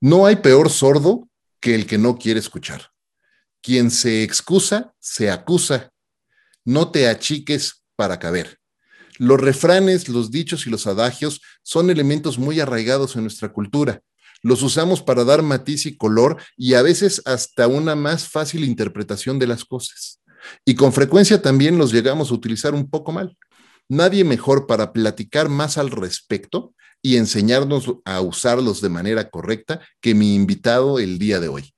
No hay peor sordo que el que no quiere escuchar. Quien se excusa, se acusa. No te achiques para caber. Los refranes, los dichos y los adagios son elementos muy arraigados en nuestra cultura. Los usamos para dar matiz y color y a veces hasta una más fácil interpretación de las cosas. Y con frecuencia también los llegamos a utilizar un poco mal. Nadie mejor para platicar más al respecto y enseñarnos a usarlos de manera correcta que mi invitado el día de hoy.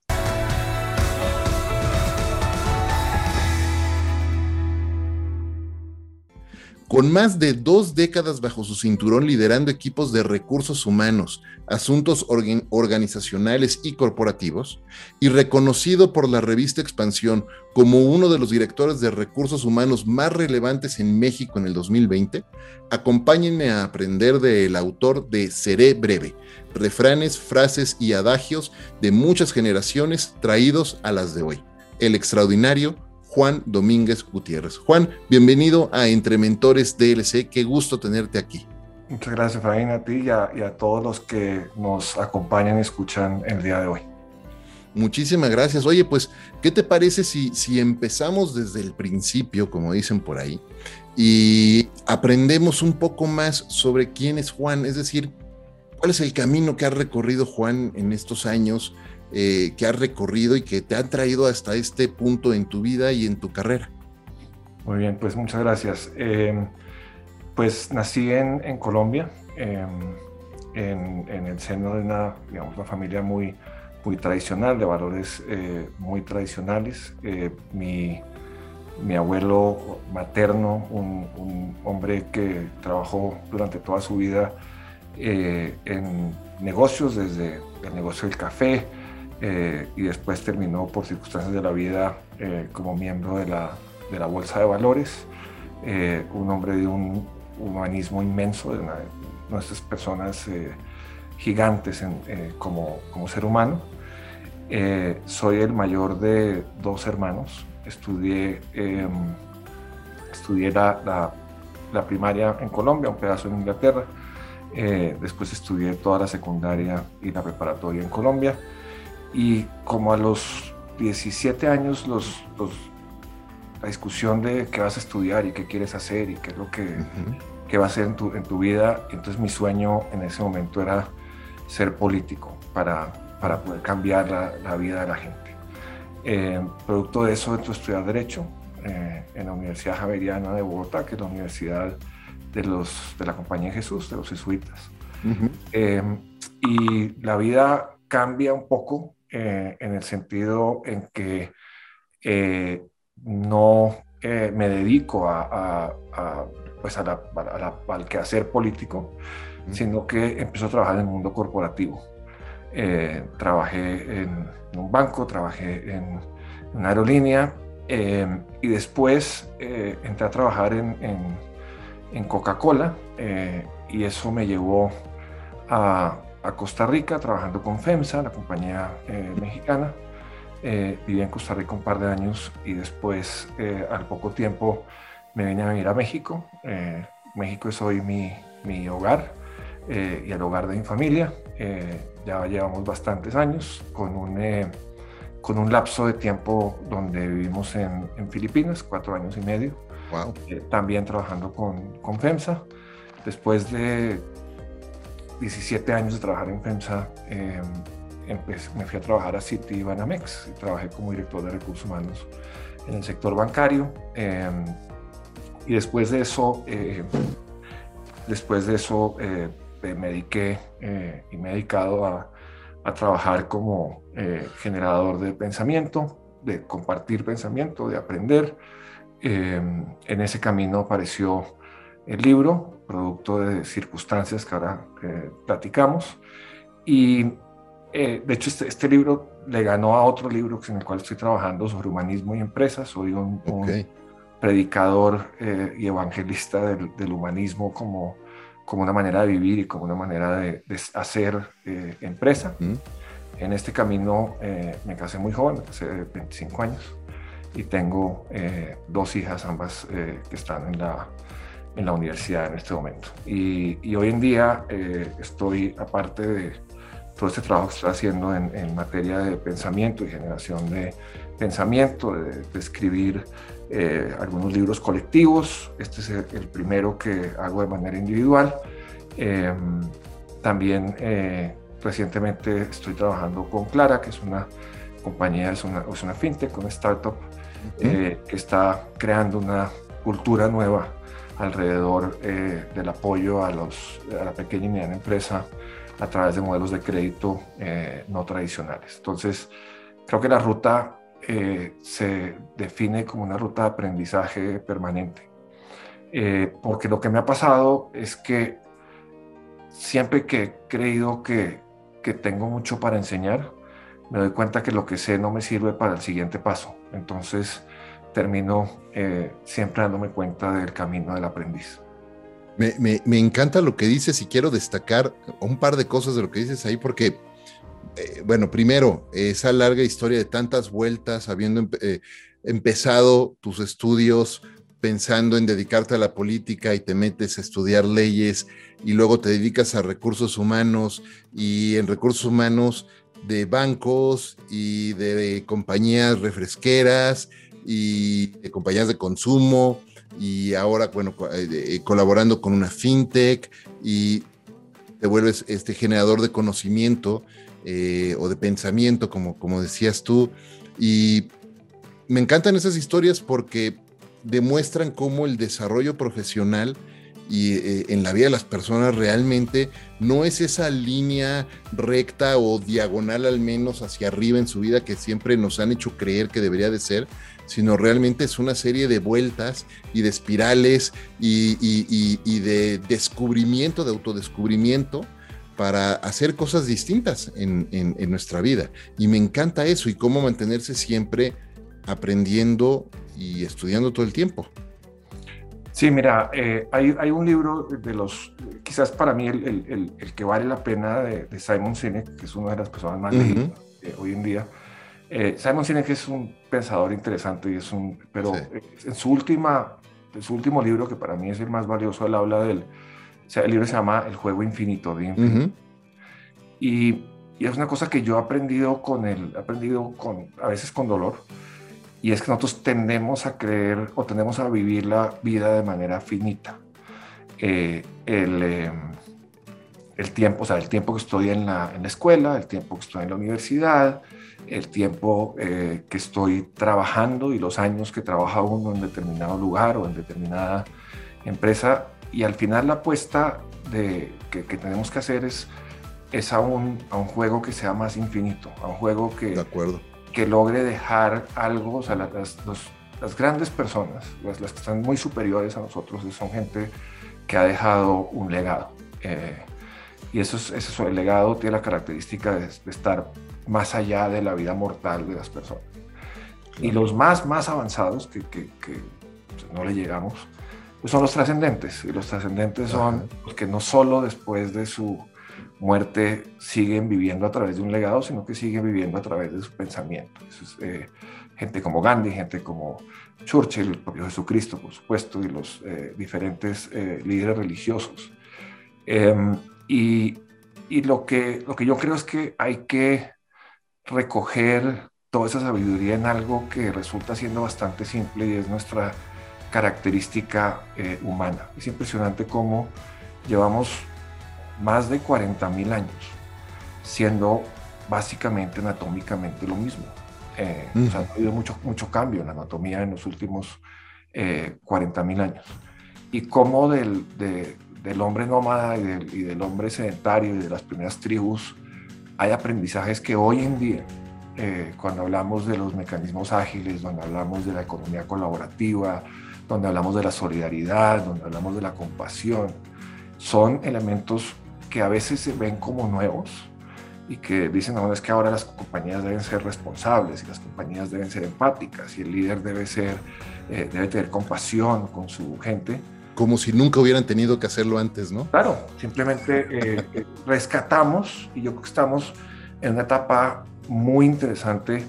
Con más de dos décadas bajo su cinturón liderando equipos de recursos humanos, asuntos organizacionales y corporativos, y reconocido por la revista Expansión como uno de los directores de recursos humanos más relevantes en México en el 2020, acompáñenme a aprender del autor de Seré Breve, refranes, frases y adagios de muchas generaciones traídos a las de hoy. El extraordinario Juan Domínguez Gutiérrez. Juan, bienvenido a Entre Mentores DLC, qué gusto tenerte aquí. Muchas gracias, Fabián, a ti y a, todos los que nos acompañan y escuchan el día de hoy. Muchísimas gracias. Oye, pues, ¿qué te parece si, si empezamos desde el principio, como dicen por ahí, y aprendemos un poco más sobre quién es Juan? Es decir, ¿cuál es el camino que ha recorrido Juan en estos años? Eh, que has recorrido y que te han traído hasta este punto en tu vida y en tu carrera. Muy bien, pues muchas gracias. Em, pues nací en, Colombia, em, en, el seno de una, digamos, una familia muy, muy tradicional, de valores eh, muy tradicionales. Eh, mi, mi, abuelo materno, un, un, hombre que trabajó durante toda su vida en negocios, desde el negocio del café, eh, y después terminó por circunstancias de la vida eh, como miembro de la, de la, Bolsa de Valores, eh, un hombre de un humanismo inmenso, de una, nuestras personas gigantes como, como, ser humano. soy el mayor de dos hermanos, estudié, em, estudié la, la, primaria en Colombia, un pedazo en Inglaterra, después estudié toda la secundaria y la preparatoria en Colombia y como a los 17 años, los, la discusión de qué vas a estudiar y qué quieres hacer y qué es lo que, va a hacer en tu, en tu, vida, entonces mi sueño en ese momento era ser político para, para poder cambiar la, la, vida de la gente. Eh, producto de eso, entro a estudiar Derecho eh, en la Universidad Javeriana de Bogotá, que es la universidad de, los, de la Compañía de Jesús, de los jesuitas. Eh, y la vida cambia un poco eh, en el sentido en que eh, no eh, me dedico a, pues a la, al quehacer político, sino que empiezo a trabajar en el mundo corporativo. trabajé en, un banco, trabajé en una aerolínea y después entré a trabajar en, en, en Coca-Cola y eso me llevó a, a Costa Rica trabajando con FEMSA, la compañía eh, mexicana. Eh, viví en Costa Rica un par de años y después, eh, al poco tiempo, me vine a vivir a México. México es hoy mi, mi hogar y el hogar de mi familia. ya llevamos bastantes años con un, con un lapso de tiempo donde vivimos en, en Filipinas, cuatro años y medio. Wow. Eh, también trabajando con, con, FEMSA. Después de 17 años de trabajar en FEMSA, eh, me fui a trabajar a City Banamex. Y trabajé como director de recursos humanos en el sector bancario. Eh, y después de eso, eh, después de eso me dediqué y me he dedicado a, a trabajar como generador de pensamiento, de compartir pensamiento, de aprender. en ese camino apareció el libro, producto de circunstancias que ahora platicamos. Y eh, de hecho, este, este, libro le ganó a otro libro en el cual estoy trabajando sobre humanismo y empresas. Soy un, predicador eh, y evangelista del, humanismo como, como una manera de vivir y como una manera de, hacer eh, empresa. En este camino me casé muy joven, me casé de 25 años y tengo dos hijas, ambas que están en la, en la universidad en este momento. Y, y hoy en día estoy, aparte de todo este trabajo que estoy haciendo en, materia de pensamiento y generación de pensamiento, de, escribir eh, algunos libros colectivos. Este es el, primero que hago de manera individual. Em, también eh, recientemente estoy trabajando con Clara, que es una compañía, es una, es una fintech, una startup eh, que está creando una cultura nueva alrededor del apoyo a, los, a la pequeña y mediana empresa a través de modelos de crédito eh, no tradicionales. Entonces, creo que la ruta eh, se define como una ruta de aprendizaje permanente. Eh, porque lo que me ha pasado es que siempre que he creído que, que tengo mucho para enseñar, me doy cuenta que lo que sé no me sirve para el siguiente paso. Entonces, termino siempre dándome cuenta del camino del aprendiz. Me, encanta lo que dices y quiero destacar un par de cosas de lo que dices ahí porque, eh, bueno, primero, esa larga historia de tantas vueltas, habiendo eh, empezado tus estudios pensando en dedicarte a la política y te metes a estudiar leyes y luego te dedicas a recursos humanos y en recursos humanos de bancos y de compañías refresqueras y de compañías de consumo y ahora, bueno, eh, eh, colaborando con una fintech y te vuelves este generador de conocimiento eh, o de pensamiento, como, como decías tú. Y me encantan esas historias porque demuestran cómo el desarrollo profesional y en la vida de las personas realmente no es esa línea recta o diagonal al menos hacia arriba en su vida que siempre nos han hecho creer que debería de ser, sino realmente es una serie de vueltas y de espirales y, de descubrimiento, de autodescubrimiento para hacer cosas distintas en, nuestra vida. Y me encanta eso y cómo mantenerse siempre aprendiendo y estudiando todo el tiempo. Sí, mira, eh, hay, un libro de los, quizás para mí el, que vale la pena de, Simon Sinek, que es una de las personas más leídas hoy en día, eh, Simon Sinek es un pensador interesante y es un, pero en su última, en su último libro que para mí es el más valioso, él habla del, o sea, el libro se llama El juego infinito de y, y, es una cosa que yo he aprendido con él, he aprendido con, a veces con dolor, y es que nosotros tendemos a creer o tendemos a vivir la vida de manera finita. Eh, el, em, el tiempo, o sea, el tiempo que estoy en la, en la escuela, el tiempo que estoy en la universidad, el tiempo eh, que estoy trabajando y los años que trabaja uno en determinado lugar o en determinada empresa. Y al final la apuesta de, que, tenemos que hacer es, es a, un, a un juego que sea más infinito, a un juego que, que logre dejar algo, o sea, las, las grandes personas, las, las, que están muy superiores a nosotros, son gente que ha dejado un legado. Eh, y eso es, eso el legado tiene la característica de, estar más allá de la vida mortal de las personas. Y los más, más avanzados, que, que, pues, no le llegamos, pues son los trascendentes. Y los trascendentes son los que no solo después de su muerte siguen viviendo a través de un legado, sino que siguen viviendo a través de su pensamiento. Eh, gente como Gandhi, gente como Churchill, el propio Jesucristo, por supuesto, y los eh, diferentes eh, líderes religiosos. Em, y, y, lo, que, lo que yo creo es que hay que recoger toda esa sabiduría en algo que resulta siendo bastante simple y es nuestra característica eh, humana. Es impresionante cómo llevamos más de 40 mil años siendo básicamente anatómicamente lo mismo. Eh, ha habido mucho, mucho cambio en la anatomía en los últimos eh, 40 mil años. Y cómo del, del hombre nómada y del, y del, hombre sedentario y de las primeras tribus hay aprendizajes que hoy en día, eh, cuando hablamos de los mecanismos ágiles, donde hablamos de la economía colaborativa, donde hablamos de la solidaridad, donde hablamos de la compasión, son elementos que a veces se ven como nuevos y que dicen, no, es que ahora las compañías deben ser responsables y las compañías deben ser empáticas y el líder debe ser, eh, debe tener compasión con su gente. Como si nunca hubieran tenido que hacerlo antes, ¿no? Claro, simplemente eh, eh, rescatamos y yo creo que estamos en una etapa muy interesante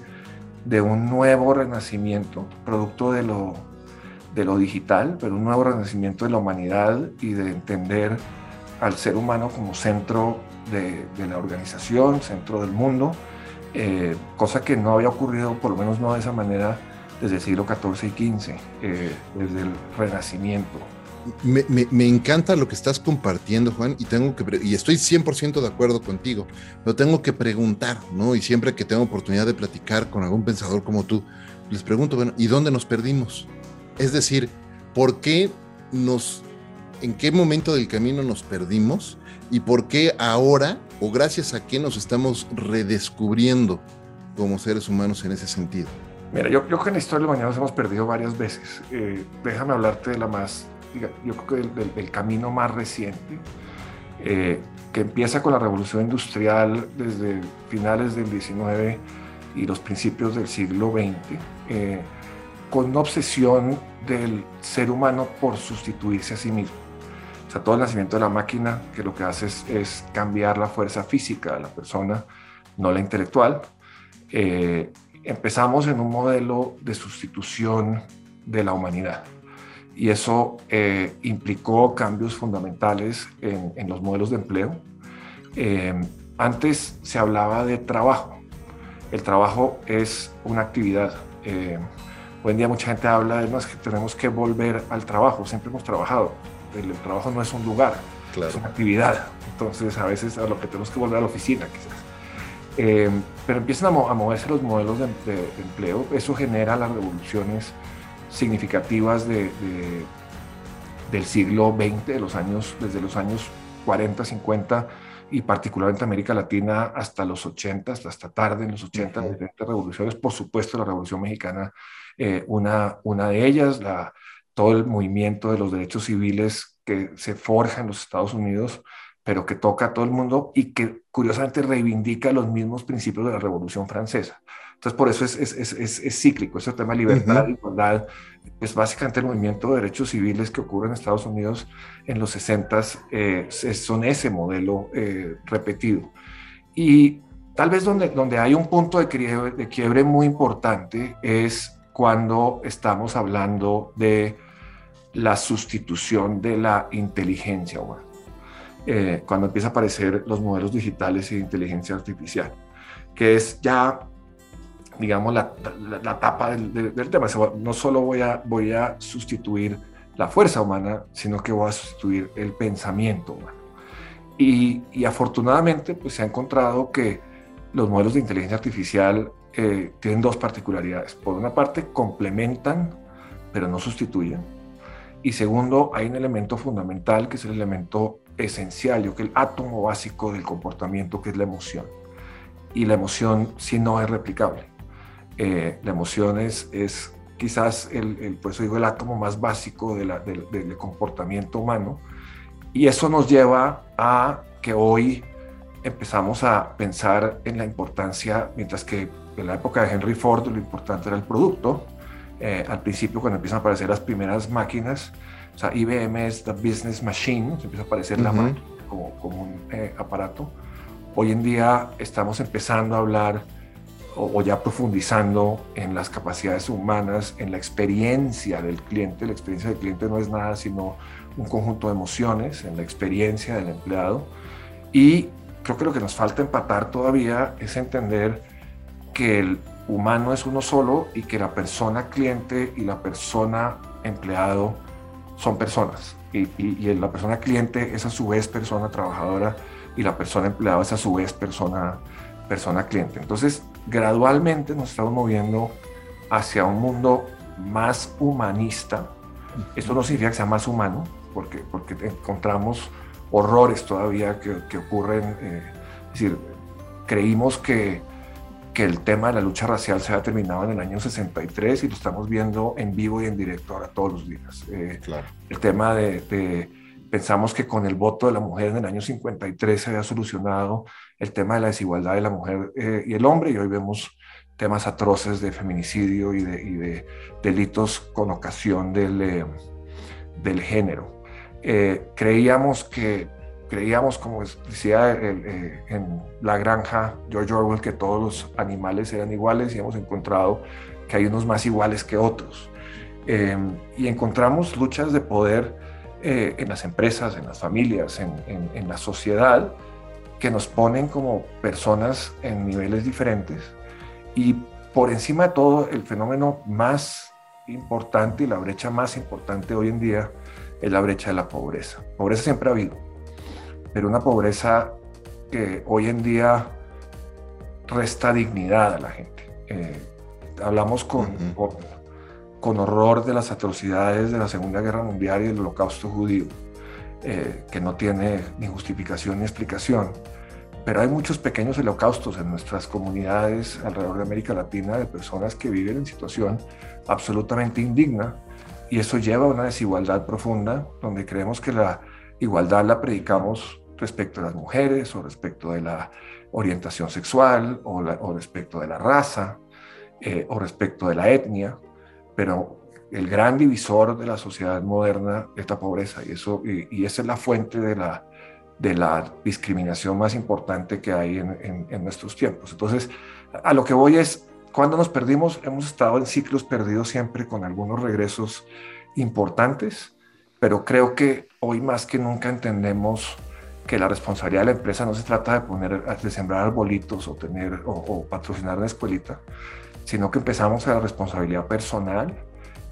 de un nuevo renacimiento, producto de lo, de lo digital, pero un nuevo renacimiento de la humanidad y de entender al ser humano como centro de, la organización, centro del mundo, eh, cosa que no había ocurrido, por lo menos no de esa manera, desde el siglo XIV y XV, eh, desde el Renacimiento. Me, encanta lo que estás compartiendo, Juan, y tengo que y estoy 100% de acuerdo contigo, pero tengo que preguntar, ¿no? Y siempre que tengo oportunidad de platicar con algún pensador como tú, les pregunto, bueno, ¿y dónde nos perdimos? Es decir, ¿por qué nos en qué momento del camino nos perdimos y por qué ahora o gracias a qué nos estamos redescubriendo como seres humanos en ese sentido. Mira, yo, creo en la historia de la nos hemos perdido varias veces. Eh, déjame hablarte de la más, yo creo que del, camino más reciente, eh, que empieza con la revolución industrial desde finales del 19 y los principios del siglo XX, eh, con una obsesión del ser humano por sustituirse a sí mismo todo el nacimiento de la máquina que lo que hace es, cambiar la fuerza física de la persona, no la intelectual. Eh, empezamos en un modelo de sustitución de la humanidad y eso eh, implicó cambios fundamentales en, los modelos de empleo. Eh, antes se hablaba de trabajo. El trabajo es una actividad. hoy en día mucha gente habla de que tenemos que volver al trabajo. Siempre hemos trabajado el, trabajo no es un lugar, es una actividad. Entonces, a veces a lo que tenemos que volver a la oficina, quizás. Eh, pero empiezan a, moverse los modelos de, empleo. Eso genera las revoluciones significativas de, del siglo XX, de los años, desde los años 40, 50 y particularmente América Latina hasta los 80, hasta tarde en los 80, diferentes revoluciones. Por supuesto, la Revolución Mexicana, eh, una, una de ellas, la, todo el movimiento de los derechos civiles que se forja en los Estados Unidos, pero que toca a todo el mundo y que curiosamente reivindica los mismos principios de la Revolución Francesa. Entonces, por eso es, es, es, es cíclico, ese tema de libertad, igualdad, es básicamente el movimiento de derechos civiles que ocurre en Estados Unidos en los 60 eh, son ese modelo eh, repetido. Y tal vez donde, donde hay un punto de quiebre, de quiebre muy importante es cuando estamos hablando de la sustitución de la inteligencia humana. Eh, cuando empieza a aparecer los modelos digitales y de inteligencia artificial, que es ya, digamos, la, la, tapa del, tema. No solo voy a, voy a sustituir la fuerza humana, sino que voy a sustituir el pensamiento humano. Y, y afortunadamente, pues se ha encontrado que los modelos de inteligencia artificial eh, tienen dos particularidades. Por una parte, complementan, pero no sustituyen y segundo, hay un elemento fundamental que es el elemento esencial, yo que el átomo básico del comportamiento, que es la emoción. Y la emoción si no es replicable. Eh, la emoción es, es quizás, el, el, por eso digo, el átomo más básico de la, del, del comportamiento humano. Y eso nos lleva a que hoy empezamos a pensar en la importancia, mientras que en la época de Henry Ford lo importante era el producto, eh, al principio cuando empiezan a aparecer las primeras máquinas, o sea, IBM es the business machine, se empieza a aparecer la máquina como, como un eh, aparato. Hoy en día estamos empezando a hablar o, ya profundizando en las capacidades humanas, en la experiencia del cliente. La experiencia del cliente no es nada sino un conjunto de emociones, en la experiencia del empleado. Y creo que lo que nos falta empatar todavía es entender que el humano es uno solo y que la persona cliente y la persona empleado son personas. Y, la persona cliente es a su vez persona trabajadora y la persona empleada es a su vez persona, persona cliente. Entonces, gradualmente nos estamos moviendo hacia un mundo más humanista. Esto no significa que sea más humano, porque, porque encontramos horrores todavía que, ocurren. Eh, es decir, creímos que, que el tema de la lucha racial se ha terminado en el año 63 y lo estamos viendo en vivo y en directo ahora todos los días. Eh, claro. El tema de, pensamos que con el voto de la mujer en el año 53 se había solucionado el tema de la desigualdad de la mujer eh, y el hombre y hoy vemos temas atroces de feminicidio y de, y de delitos con ocasión del, eh, del género. creíamos que creíamos, como decía eh, en la granja George Orwell, que todos los animales eran iguales y hemos encontrado que hay unos más iguales que otros. Em, y encontramos luchas de poder eh, en las empresas, en las familias, en, en, la sociedad, que nos ponen como personas en niveles diferentes. Y por encima de todo, el fenómeno más importante y la brecha más importante hoy en día es la brecha de la pobreza. Pobreza siempre ha habido pero una pobreza que hoy en día resta dignidad a la gente. Eh, hablamos con, con, horror de las atrocidades de la Segunda Guerra Mundial y del Holocausto judío, eh, que no tiene ni justificación ni explicación. Pero hay muchos pequeños holocaustos en nuestras comunidades alrededor de América Latina de personas que viven en situación absolutamente indigna y eso lleva a una desigualdad profunda donde creemos que la igualdad la predicamos respecto a las mujeres o respecto de la orientación sexual o, respecto de la raza eh, o respecto de la etnia, pero el gran divisor de la sociedad moderna es la pobreza y, eso, y, esa es la fuente de la, de la discriminación más importante que hay en, en, nuestros tiempos. Entonces, a lo que voy es, cuando nos perdimos, hemos estado en ciclos perdidos siempre con algunos regresos importantes, pero creo que hoy más que nunca entendemos que la responsabilidad de la empresa no se trata de poner, de sembrar arbolitos o tener o, patrocinar una escuelita, sino que empezamos a la responsabilidad personal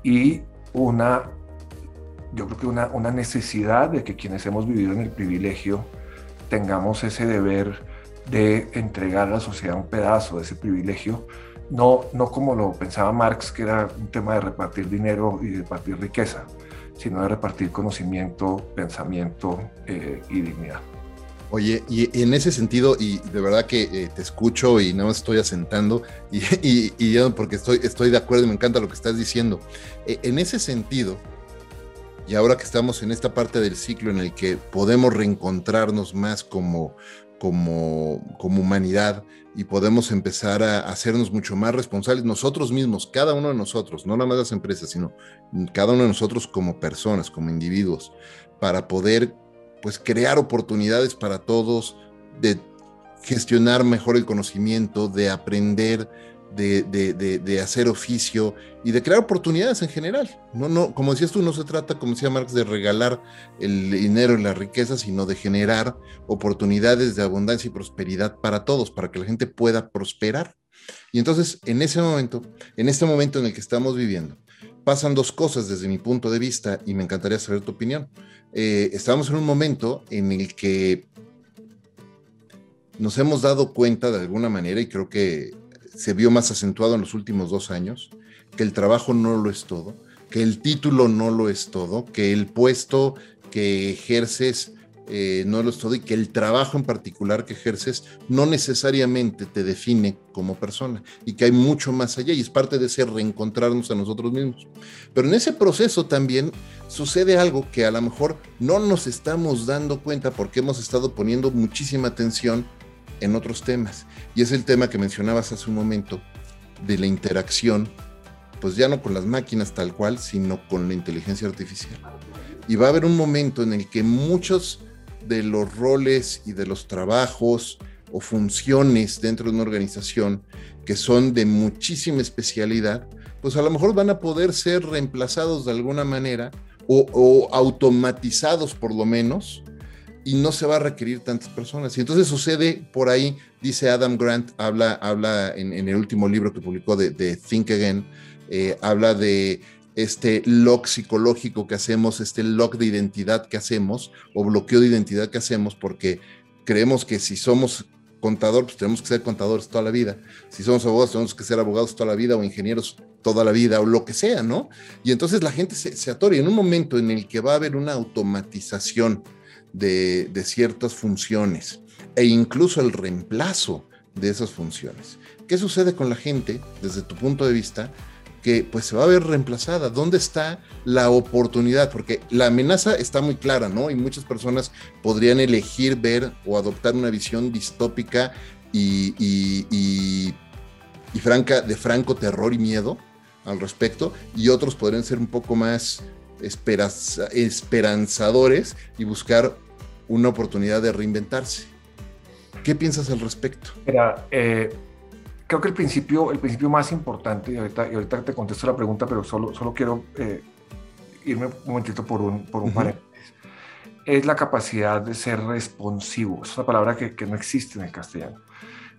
y una, yo creo que una, una necesidad de que quienes hemos vivido en el privilegio tengamos ese deber de entregar a la sociedad un pedazo de ese privilegio, no, no como lo pensaba Marx, que era un tema de repartir dinero y de repartir riqueza, sino de repartir conocimiento, pensamiento eh, y dignidad. Oye, y en ese sentido, y de verdad que eh, te escucho y no estoy asentando, y, y, yo porque estoy, estoy de acuerdo y me encanta lo que estás diciendo. Eh, en ese sentido, y ahora que estamos en esta parte del ciclo en el que podemos reencontrarnos más como, como, como humanidad y podemos empezar a hacernos mucho más responsables nosotros mismos, cada uno de nosotros, no nada más las empresas, sino cada uno de nosotros como personas, como individuos, para poder pues crear oportunidades para todos, de gestionar mejor el conocimiento, de aprender, de, de, hacer oficio y de crear oportunidades en general. No, no, como decías tú, no se trata, como decía Marx, de regalar el dinero y la riqueza, sino de generar oportunidades de abundancia y prosperidad para todos, para que la gente pueda prosperar. Y entonces, en ese momento, en este momento en el que estamos viviendo, pasan dos cosas desde mi punto de vista y me encantaría saber tu opinión. Eh, estamos en un momento en el que nos hemos dado cuenta de alguna manera, y creo que se vio más acentuado en los últimos dos años, que el trabajo no lo es todo, que el título no lo es todo, que el puesto que ejerces eh, no lo es todo y que el trabajo en particular que ejerces no necesariamente te define como persona y que hay mucho más allá y es parte de ese reencontrarnos a nosotros mismos. Pero en ese proceso también sucede algo que a lo mejor no nos estamos dando cuenta porque hemos estado poniendo muchísima atención en otros temas. Y es el tema que mencionabas hace un momento de la interacción, pues ya no con las máquinas tal cual, sino con la inteligencia artificial. Y va a haber un momento en el que muchos de los roles y de los trabajos o funciones dentro de una organización que son de muchísima especialidad, pues a lo mejor van a poder ser reemplazados de alguna manera o, automatizados por lo menos y no se va a requerir tantas personas. Y entonces sucede por ahí, dice Adam Grant, habla, habla en, el último libro que publicó de, Think Again, eh, habla de este lock psicológico que hacemos, este lock de identidad que hacemos o bloqueo de identidad que hacemos porque creemos que si somos contador, pues tenemos que ser contadores toda la vida. Si somos abogados, tenemos que ser abogados toda la vida o ingenieros toda la vida o lo que sea, ¿no? Y entonces la gente se, se atora y en un momento en el que va a haber una automatización de, ciertas funciones e incluso el reemplazo de esas funciones. ¿Qué sucede con la gente desde tu punto de vista? Que pues se va a ver reemplazada. ¿Dónde está la oportunidad? Porque la amenaza está muy clara, ¿no? Y muchas personas podrían elegir ver o adoptar una visión distópica y, y, franca, de franco terror y miedo al respecto, y otros podrían ser un poco más esperanzadores y buscar una oportunidad de reinventarse. ¿Qué piensas al respecto? Mira, eh, creo que el principio, el principio más importante, y ahorita, y ahorita te contesto la pregunta, pero solo, solo quiero eh, irme un momentito por un, por un paréntesis, es la capacidad de ser responsivo. Es una palabra que, que no existe en el castellano,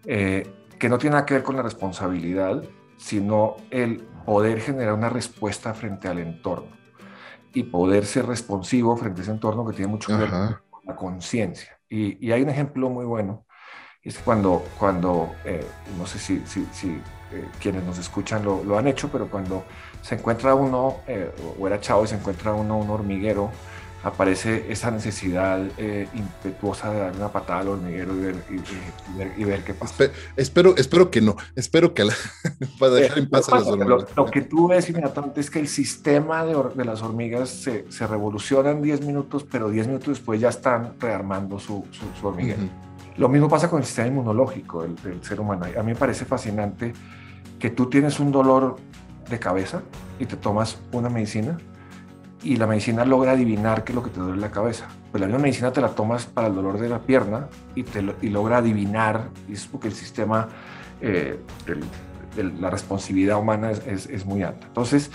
eh, que no tiene nada que ver con la responsabilidad, sino el poder generar una respuesta frente al entorno y poder ser responsivo frente a ese entorno que tiene mucho que ver con la conciencia. Y, hay un ejemplo muy bueno, es cuando, cuando eh, no sé si, si, si eh, quienes nos escuchan lo, lo, han hecho, pero cuando se encuentra uno, eh, o era chavo y se encuentra uno un hormiguero, aparece esa necesidad eh, impetuosa de dar una patada al hormiguero y ver, y, ver, qué pasa. espero, espero que no, espero que la, para dejar en paz a las hormigas. Lo, que tú ves inmediatamente es que el sistema de, de las hormigas se, se, revoluciona en 10 minutos, pero 10 minutos después ya están rearmando su, su, hormiguero. Lo mismo pasa con el sistema inmunológico del, del ser humano. A mí me parece fascinante que tú tienes un dolor de cabeza y te tomas una medicina y la medicina logra adivinar qué es lo que te duele la cabeza. Pues la misma medicina te la tomas para el dolor de la pierna y, te y logra adivinar, es porque el sistema, eh, la responsividad humana es, es, muy alta. Entonces,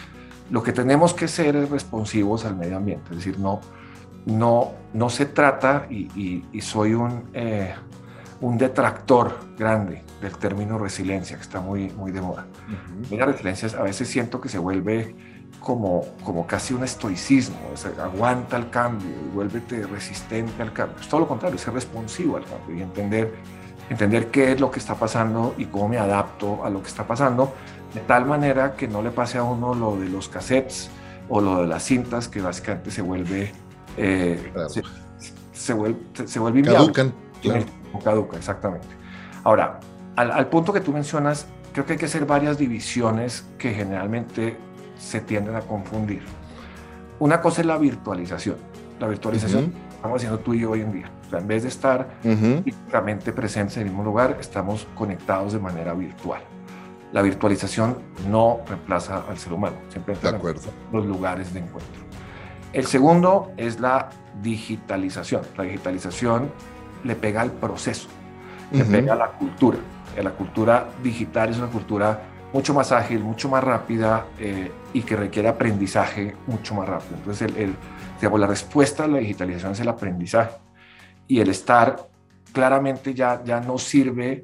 lo que tenemos que ser es responsivos al medio ambiente, es decir, no, no, no se trata, y, y, soy un, eh, un detractor grande del término resiliencia, que está muy, muy de moda. Mira, resiliencia a veces siento que se vuelve como, como casi un estoicismo, aguanta el cambio y vuélvete resistente al cambio. Es todo lo contrario, ser responsivo al cambio y entender, entender qué es lo que está pasando y cómo me adapto a lo que está pasando, de tal manera que no le pase a uno lo de los cassettes o lo de las cintas, que básicamente se vuelve... Eh, se, vuelve, se vuelve Caducan. Caduca, exactamente. Ahora, al, al punto que tú mencionas, creo que hay que hacer varias divisiones que generalmente se tienden a confundir. Una cosa es la virtualización. La virtualización estamos haciendo tú y yo hoy en día. O sea, en vez de estar físicamente presentes en el mismo lugar, estamos conectados de manera virtual. La virtualización no reemplaza al ser humano, siempre los lugares de encuentro. El segundo es la digitalización. La digitalización le pega al proceso, le pega a la cultura. La cultura digital es una cultura mucho más ágil, mucho más rápida eh, y que requiere aprendizaje mucho más rápido. Entonces, el, digamos, la respuesta a la digitalización es el aprendizaje y el estar claramente ya, ya no sirve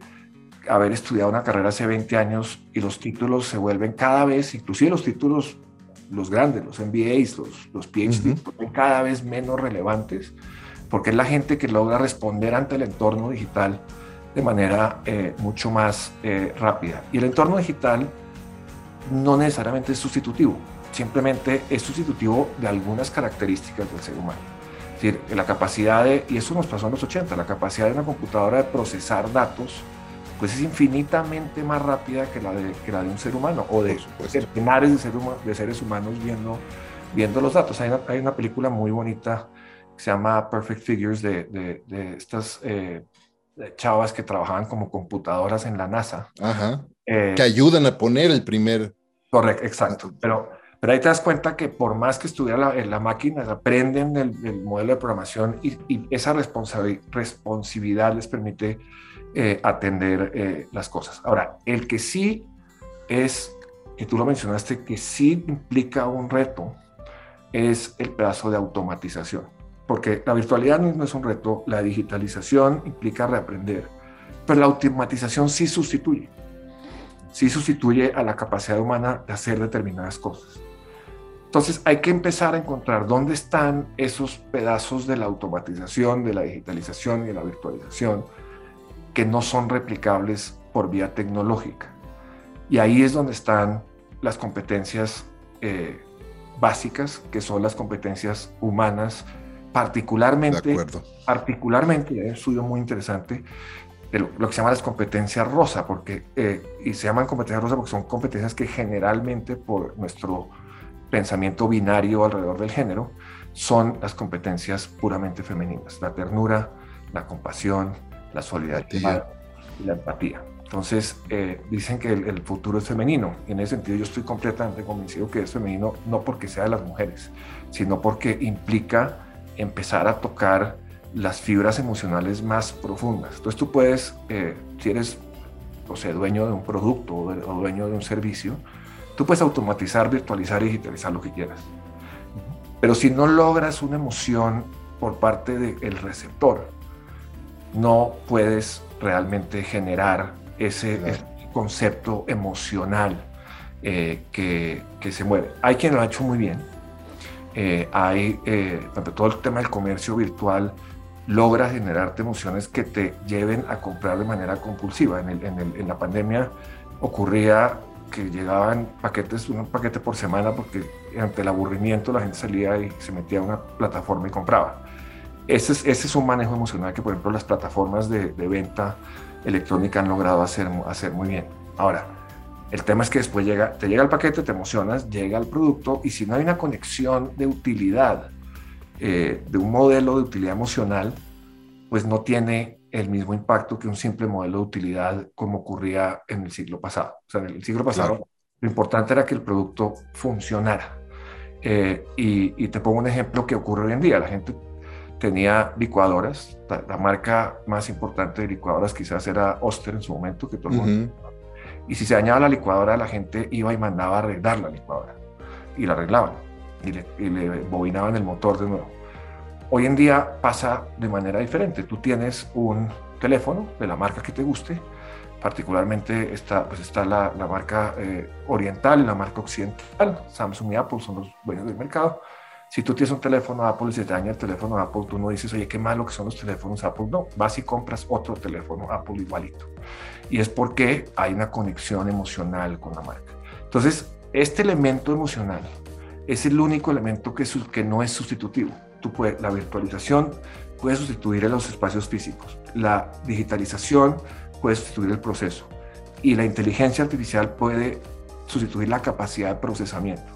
haber estudiado una carrera hace 20 años y los títulos se vuelven cada vez, inclusive los títulos, los grandes, los MBAs, los, los PhD, cada vez menos relevantes porque es la gente que logra responder ante el entorno digital de manera eh, mucho más eh, rápida. Y el entorno digital no necesariamente es sustitutivo, simplemente es sustitutivo de algunas características del ser humano. Es decir, la capacidad de, y eso nos pasó en los 80, la capacidad de una computadora de procesar datos, pues es infinitamente más rápida que la de, que la de un ser humano o de centenares de, ser de, seres humanos viendo, viendo los datos. Hay una, hay una, película muy bonita que se llama Perfect Figures de, de estas eh, chavas que trabajaban como computadoras en la NASA. Ajá. Eh, que ayudan a poner el primer. Correcto, exacto. Pero, pero ahí te das cuenta que por más que estudiar en la máquina, aprenden el, modelo de programación y, esa responsabilidad les permite eh, atender eh, las cosas. Ahora, el que sí es, que tú lo mencionaste, que sí implica un reto, es el pedazo de automatización. porque la virtualidad no es un reto, la digitalización implica reaprender, pero la automatización sí sustituye, sí sustituye a la capacidad humana de hacer determinadas cosas. Entonces hay que empezar a encontrar dónde están esos pedazos de la automatización, de la digitalización y de la virtualización que no son replicables por vía tecnológica. Y ahí es donde están las competencias eh, básicas, que son las competencias humanas, particularmente, particularmente, hay un estudio muy interesante, de lo, que se llama las competencias rosa, porque, eh, y se llaman competencias rosa porque son competencias que generalmente por nuestro pensamiento binario alrededor del género, son las competencias puramente femeninas, la ternura, la compasión, la solidaridad y la empatía. Entonces, eh, dicen que el, futuro es femenino y en ese sentido yo estoy completamente convencido que es femenino no porque sea de las mujeres, sino porque implica empezar a tocar las fibras emocionales más profundas. Entonces tú puedes, eh, si eres, o sea, dueño de un producto o, dueño de un servicio, tú puedes automatizar, virtualizar y digitalizar lo que quieras. Pero si no logras una emoción por parte del receptor, no puedes realmente generar ese, concepto emocional eh, que, que, se mueve. Hay quien lo ha hecho muy bien. Eh, hay, eh, todo el tema del comercio virtual logra generarte emociones que te lleven a comprar de manera compulsiva. En, el, en, el, en la pandemia ocurría que llegaban paquetes, un paquete por semana, porque ante el aburrimiento la gente salía y se metía a una plataforma y compraba. Ese es, ese es un manejo emocional que, por ejemplo, las plataformas de, de venta electrónica han logrado hacer, hacer muy bien. Ahora, el tema es que después llega, te llega el paquete, te emocionas, llega el producto y si no hay una conexión de utilidad, eh, de un modelo de utilidad emocional, pues no tiene el mismo impacto que un simple modelo de utilidad como ocurría en el siglo pasado. O sea, en el siglo pasado lo importante era que el producto funcionara. Eh, y, y, te pongo un ejemplo que ocurre hoy en día. La gente tenía licuadoras. La, marca más importante de licuadoras quizás era Oster en su momento, que todo el mundo. Y si se dañaba la licuadora, la gente iba y mandaba a arreglar la licuadora. Y la arreglaban. Y le, y le bobinaban el motor de nuevo. Hoy en día pasa de manera diferente. Tú tienes un teléfono de la marca que te guste. Particularmente está, pues está la, la marca eh, oriental y la marca occidental. Samsung y Apple son los dueños del mercado si tú tienes un teléfono Apple y se daña el teléfono Apple, tú no dices, oye, qué malo que son los teléfonos Apple. No, vas y compras otro teléfono Apple igualito. Y es porque hay una conexión emocional con la marca. Entonces, este elemento emocional es el único elemento que, no es sustitutivo. Tú la virtualización puede sustituir los espacios físicos. La digitalización puede sustituir el proceso. Y la inteligencia artificial puede sustituir la capacidad de procesamiento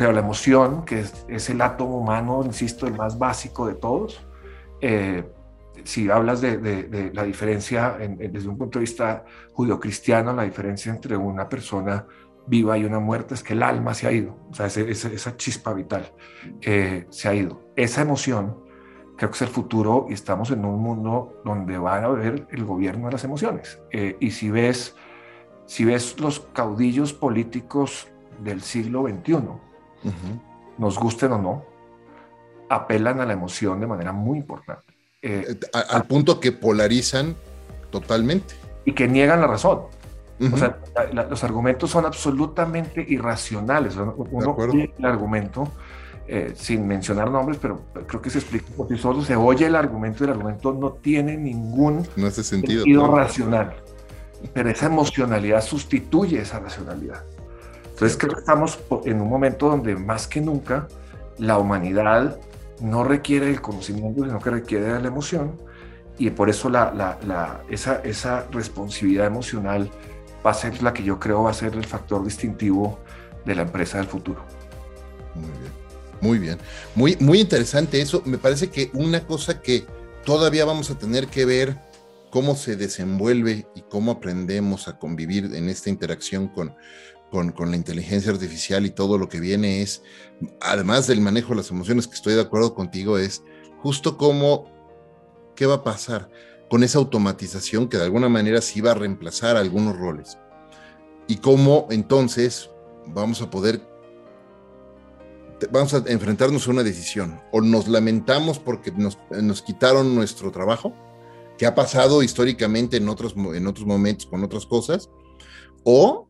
pero la emoción, que es, el átomo humano, insisto, el más básico de todos, eh, si hablas de, la diferencia desde un punto de vista judio-cristiano, la diferencia entre una persona viva y una muerta es que el alma se ha ido, o sea, esa chispa vital eh, se ha ido. Esa emoción creo que es el futuro y estamos en un mundo donde va a haber el gobierno de las emociones. Eh, y si ves, si ves los caudillos políticos del siglo XXI, nos gusten o no, apelan a la emoción de manera muy importante. Eh, eh, al punto que polarizan totalmente. Y que niegan la razón. O sea, los argumentos son absolutamente irracionales. Uno oye el argumento eh, sin mencionar nombres, pero creo que se explica por sí solo. Se oye el argumento y el argumento no tiene ningún no hace sentido, sentido racional. Pero esa emocionalidad sustituye esa racionalidad. Entonces que estamos en un momento donde más que nunca la humanidad no requiere el conocimiento, sino que requiere la emoción y por eso esa, esa responsividad emocional va a ser la que yo creo va a ser el factor distintivo de la empresa del futuro. Muy bien, muy bien. Muy, muy interesante eso. Me parece que una cosa que todavía vamos a tener que ver cómo se desenvuelve y cómo aprendemos a convivir en esta interacción con, con, la inteligencia artificial y todo lo que viene es, además del manejo de las emociones, que estoy de acuerdo contigo, es justo cómo, qué va a pasar con esa automatización que de alguna manera sí va a reemplazar algunos roles. Y cómo entonces vamos a poder vamos a enfrentarnos a una decisión. O nos lamentamos porque nos, nos quitaron nuestro trabajo, que ha pasado históricamente en otros, en otros momentos con otras cosas, o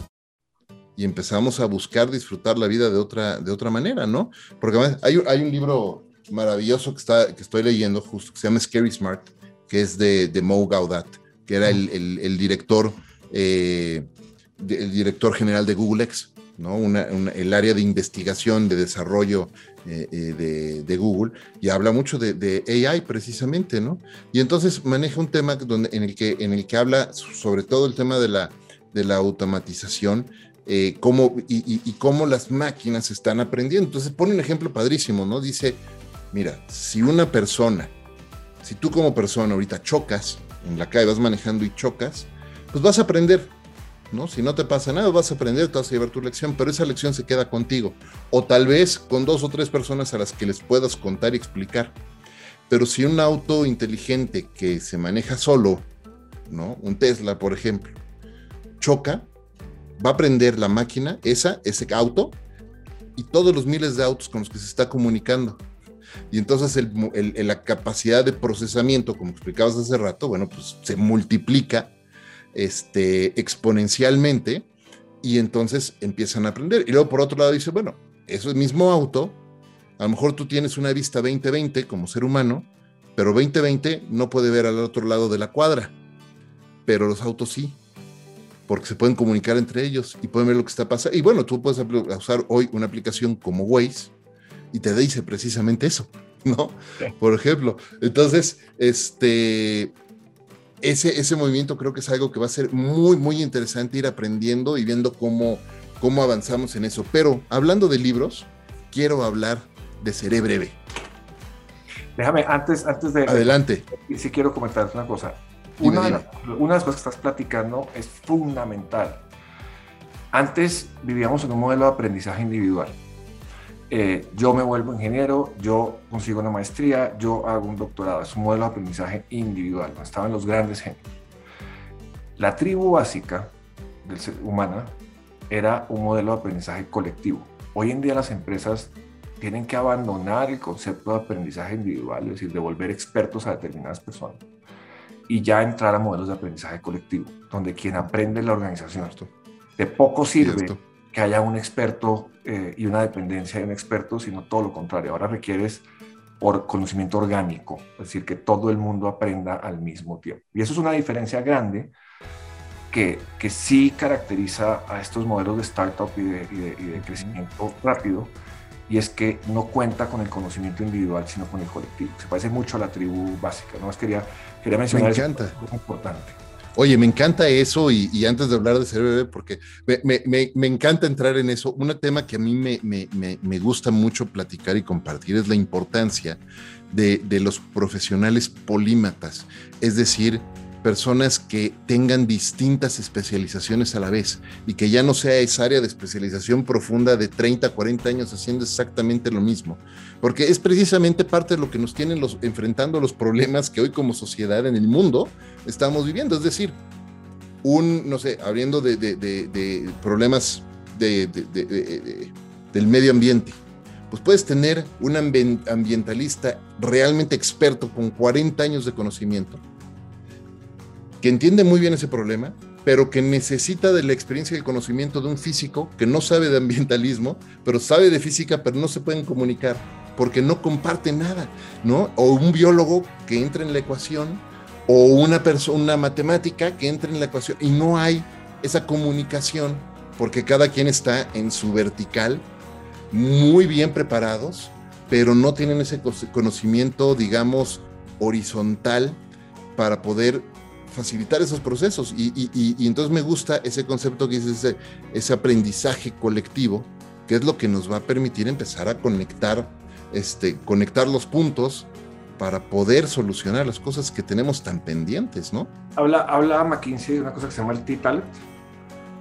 Y empezamos a buscar disfrutar la vida de otra, de otra manera, ¿no? Porque además hay, hay un libro maravilloso que, está, que estoy leyendo justo, que se llama Scary Smart, que es de, Mo Gaudat, que era el, director, eh, el director general de Google X, ¿no? Una, una, el área de investigación, de desarrollo eh, eh, de, Google, y habla mucho de, AI precisamente, ¿no? Y entonces maneja un tema en, el que, en el que habla sobre todo el tema de la, de la automatización eh, cómo, y, y, y, cómo las máquinas están aprendiendo. Entonces pone un ejemplo padrísimo, ¿no? Dice, mira, si una persona, si tú como persona ahorita chocas en la calle, vas manejando y chocas, pues vas a aprender, ¿no? Si no te pasa nada, vas a aprender, te vas a llevar tu lección, pero esa lección se queda contigo. O tal vez con dos o tres personas a las que les puedas contar y explicar. Pero si un auto inteligente que se maneja solo, ¿no? Un Tesla, por ejemplo, choca, va a aprender la máquina, esa, ese auto, y todos los miles de autos con los que se está comunicando. Y entonces el, la capacidad de procesamiento, como explicabas hace rato, bueno, pues se multiplica este, exponencialmente y entonces empiezan a aprender. Y luego por otro lado dice, bueno, ese mismo auto, a lo mejor tú tienes una vista 20-20 como ser humano, pero 20-20 no puede ver al otro lado de la cuadra, pero los autos sí porque se pueden comunicar entre ellos y pueden ver lo que está pasando. Y bueno, tú puedes usar hoy una aplicación como Waze y te dice precisamente eso, ¿no? Sí. Por ejemplo. Entonces, este, ese, ese movimiento creo que es algo que va a ser muy, muy interesante ir aprendiendo y viendo cómo, cómo avanzamos en eso. Pero hablando de libros, quiero hablar de Seré Breve. Déjame, antes, antes de... Adelante. Sí, quiero comentar una cosa. Una de, las, una de, las, cosas que estás platicando es fundamental. Antes vivíamos en un modelo de aprendizaje individual. Eh, yo me vuelvo ingeniero, yo consigo una maestría, yo hago un doctorado. Es un modelo de aprendizaje individual. No estaban los grandes genios. La tribu básica del ser humana era un modelo de aprendizaje colectivo. Hoy en día las empresas tienen que abandonar el concepto de aprendizaje individual, es decir, de volver expertos a determinadas personas y ya entrar a modelos de aprendizaje colectivo, donde quien aprende es la organización. De poco sirve Cierto. que haya un experto eh, y una dependencia de un experto, sino todo lo contrario. Ahora requieres por conocimiento orgánico, es decir, que todo el mundo aprenda al mismo tiempo. Y eso es una diferencia grande que, que sí caracteriza a estos modelos de startup y de, y de, y de crecimiento rápido, y es que no cuenta con el conocimiento individual, sino con el colectivo. Se parece mucho a la tribu básica. ¿no? Más quería, quería mencionar me encanta. eso, es importante. Oye, me encanta eso y, y antes de hablar de ser bebé, porque me, me, me, encanta entrar en eso, un tema que a mí me, gusta mucho platicar y compartir es la importancia de, de los profesionales polímatas, es decir, personas que tengan distintas especializaciones a la vez y que ya no sea esa área de especialización profunda de 30, 40 años haciendo exactamente lo mismo, porque es precisamente parte de lo que nos tienen los, enfrentando los problemas que hoy como sociedad en el mundo estamos viviendo, es decir, un, no sé, abriendo de, de problemas del medio ambiente, pues puedes tener un ambientalista realmente experto con 40 años de conocimiento que entiende muy bien ese problema, pero que necesita de la experiencia y el conocimiento de un físico que no sabe de ambientalismo, pero sabe de física, pero no se pueden comunicar porque no comparte nada, ¿no? O un biólogo que entra en la ecuación, o una persona, matemática que entra en la ecuación y no hay esa comunicación porque cada quien está en su vertical, muy bien preparados, pero no tienen ese conocimiento, digamos, horizontal para poder facilitar esos procesos. Y, entonces me gusta ese concepto que es ese, ese, aprendizaje colectivo, que es lo que nos va a permitir empezar a conectar, este, conectar los puntos para poder solucionar las cosas que tenemos tan pendientes, ¿no? Habla, habla McKinsey de una cosa que se llama el T-Talent.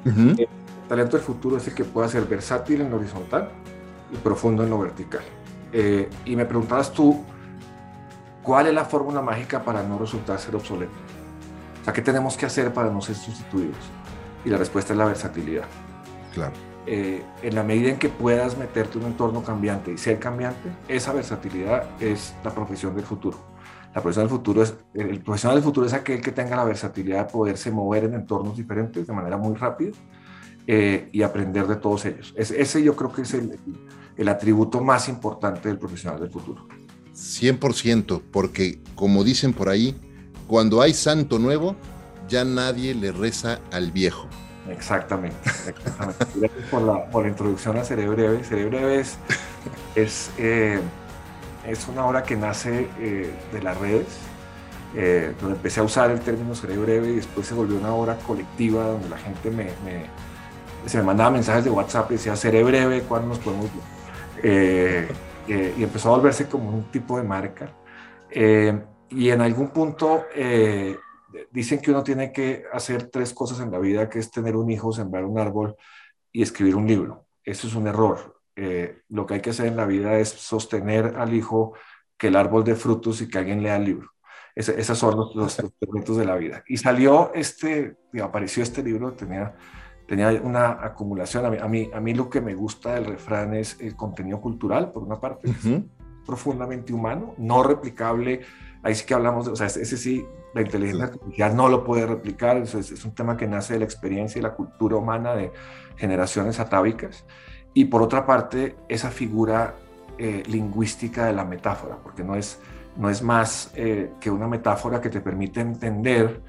El talento del futuro es el que pueda ser versátil en lo horizontal y profundo en lo vertical. Eh, y me preguntabas tú, ¿cuál es la fórmula mágica para no resultar ser obsoleto? O sea, ¿qué tenemos que hacer para no ser sustituidos? Y la respuesta es la versatilidad. Claro. Eh, en la medida en que puedas meterte en un entorno cambiante y ser cambiante, esa versatilidad es la profesión del futuro. La profesión del futuro es, el profesional del futuro es aquel que tenga la versatilidad de poderse mover en entornos diferentes de manera muy rápida eh, y aprender de todos ellos. ese yo creo que es el, el atributo más importante del profesional del futuro. 100%, porque como dicen por ahí, cuando hay santo nuevo, ya nadie le reza al viejo. Exactamente, exactamente. Gracias por la, introducción a Cerebreve. Cerebreve es, eh, es una obra que nace eh, de las redes, eh, donde empecé a usar el término Cerebreve y después se volvió una obra colectiva donde la gente me, se me mandaba mensajes de WhatsApp y decía Cerebreve, ¿cuándo nos podemos y empezó a volverse como un tipo de marca y en algún punto eh, dicen que uno tiene que hacer tres cosas en la vida, que es tener un hijo, sembrar un árbol y escribir un libro. Eso es un error. Eh, lo que hay que hacer en la vida es sostener al hijo, que el árbol dé frutos y que alguien lea el libro. esos son los, los, de la vida. Y salió este, apareció este libro, tenía, tenía una acumulación. A mí, a, mí, lo que me gusta del refrán es el contenido cultural, por una parte, profundamente humano, no replicable ahí sí que hablamos, de, o sea, ese sí, la inteligencia artificial no lo puede replicar, eso es, un tema que nace de la experiencia y la cultura humana de generaciones atávicas. Y por otra parte, esa figura eh, lingüística de la metáfora, porque no es, no es más eh, que una metáfora que te permite entender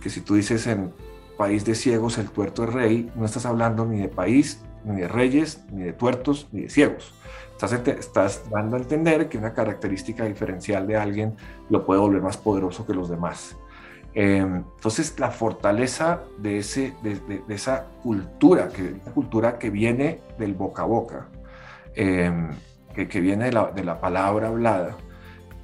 que si tú dices en país de ciegos el tuerto es rey, no estás hablando ni de país, ni de reyes, ni de tuertos, ni de ciegos Estás, dando a entender que una característica diferencial de alguien lo puede volver más poderoso que los demás. Em, entonces, la fortaleza de, ese, de, esa cultura, que, una cultura que viene del boca a boca, em, que, que, viene de la, de la, palabra hablada,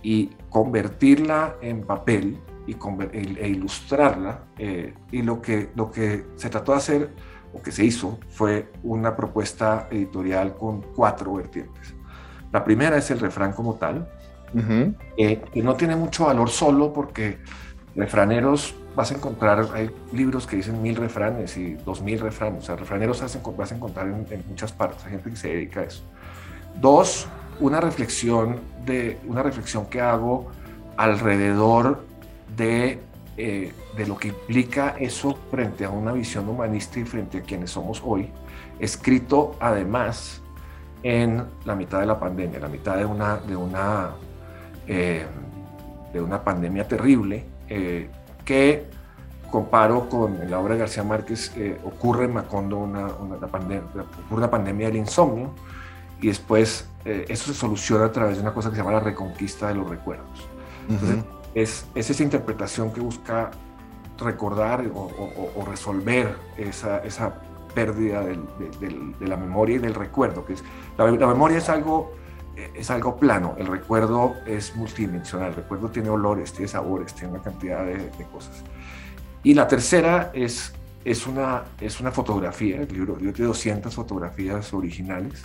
y convertirla en papel y e, ilustrarla, eh, y lo que, lo que se trató de hacer o que se hizo fue una propuesta editorial con cuatro vertientes. La primera es el refrán como tal, eh, que no tiene mucho valor solo porque refraneros vas a encontrar, hay libros que dicen mil refranes y dos mil refranes, o sea, refraneros vas a encontrar en, en, muchas partes, hay gente que se dedica a eso. Dos, una reflexión, de, una reflexión que hago alrededor de eh, de lo que implica eso frente a una visión humanista y frente a quienes somos hoy, escrito además en la mitad de la pandemia, la mitad de una, de una, eh, de una pandemia terrible eh, que comparo con la obra de García Márquez, ocurre en Macondo una, una, pandemia, una pandemia del insomnio y después eso se soluciona a través de una cosa que se llama la reconquista de los recuerdos. Entonces, es, esa interpretación que busca recordar o, resolver esa, pérdida de la memoria y del recuerdo. Que es, la, memoria es algo es algo plano, el recuerdo es multidimensional, el recuerdo tiene olores, tiene sabores, tiene una cantidad de, cosas. Y la tercera es, es, una, es una fotografía, el libro, tiene 200 fotografías originales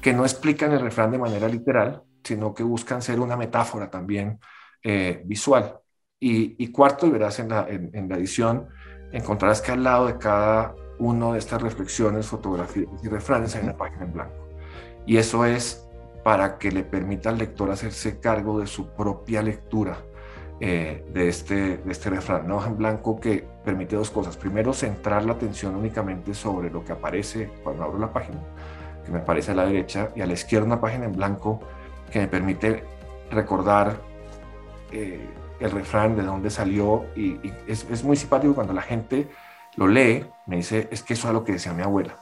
que no explican el refrán de manera literal, sino que buscan ser una metáfora también eh, visual. Y, cuarto, y verás en la, en, la edición, encontrarás que al lado de cada uno de estas reflexiones, fotografías y refranes hay una página en blanco. Y eso es para que le permita al lector hacerse cargo de su propia lectura eh, de, este, de este refrán. Una hoja en blanco que permite dos cosas. Primero, centrar la atención únicamente sobre lo que aparece cuando abro la página, que me aparece a la derecha, y a la izquierda una página en blanco que me permite recordar eh, el refrán, de dónde salió, y, es, es, muy simpático cuando la gente lo lee, me dice, es que eso es lo que decía mi abuela.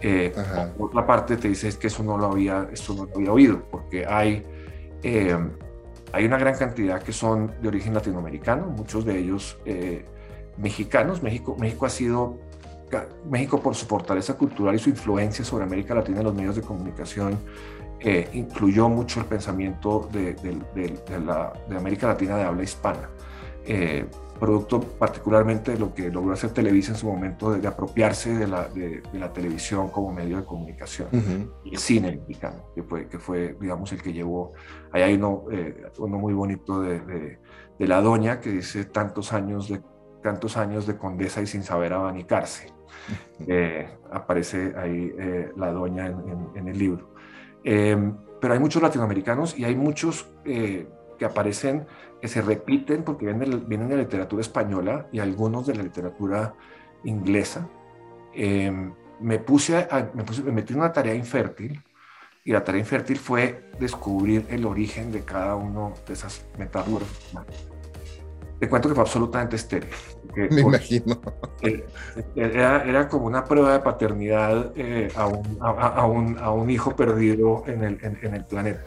Eh, otra parte te dice es que eso no lo había, eso no lo había oído, porque hay, eh, hay una gran cantidad que son de origen latinoamericano, muchos de ellos eh, mexicanos. México, México ha sido, México por su fortaleza cultural y su influencia sobre América Latina en los medios de comunicación, incluyó mucho el pensamiento de, de, la, de América Latina de habla hispana. Producto particularmente de lo que logró hacer Televisa en su momento, de, apropiarse de la, televisión como medio de comunicación, y el cine mexicano, que fue, que fue, digamos, el que llevó, ahí hay uno, eh, uno muy bonito de, La Doña, que dice tantos años de, tantos años de condesa y sin saber abanicarse. Eh, aparece ahí eh, La Doña en, en el libro. Pero hay muchos latinoamericanos y hay muchos que aparecen, que se repiten porque vienen, vienen de la literatura española y algunos de la literatura inglesa. Em, me, puse a, me, puse, me metí en una tarea infértil y la tarea infértil fue descubrir el origen de cada uno de esas metáforas. Te cuento que fue absolutamente estéril. Me imagino. Era, era, como una prueba de paternidad eh, a, un, a, un, a, un, hijo perdido en el, en el planeta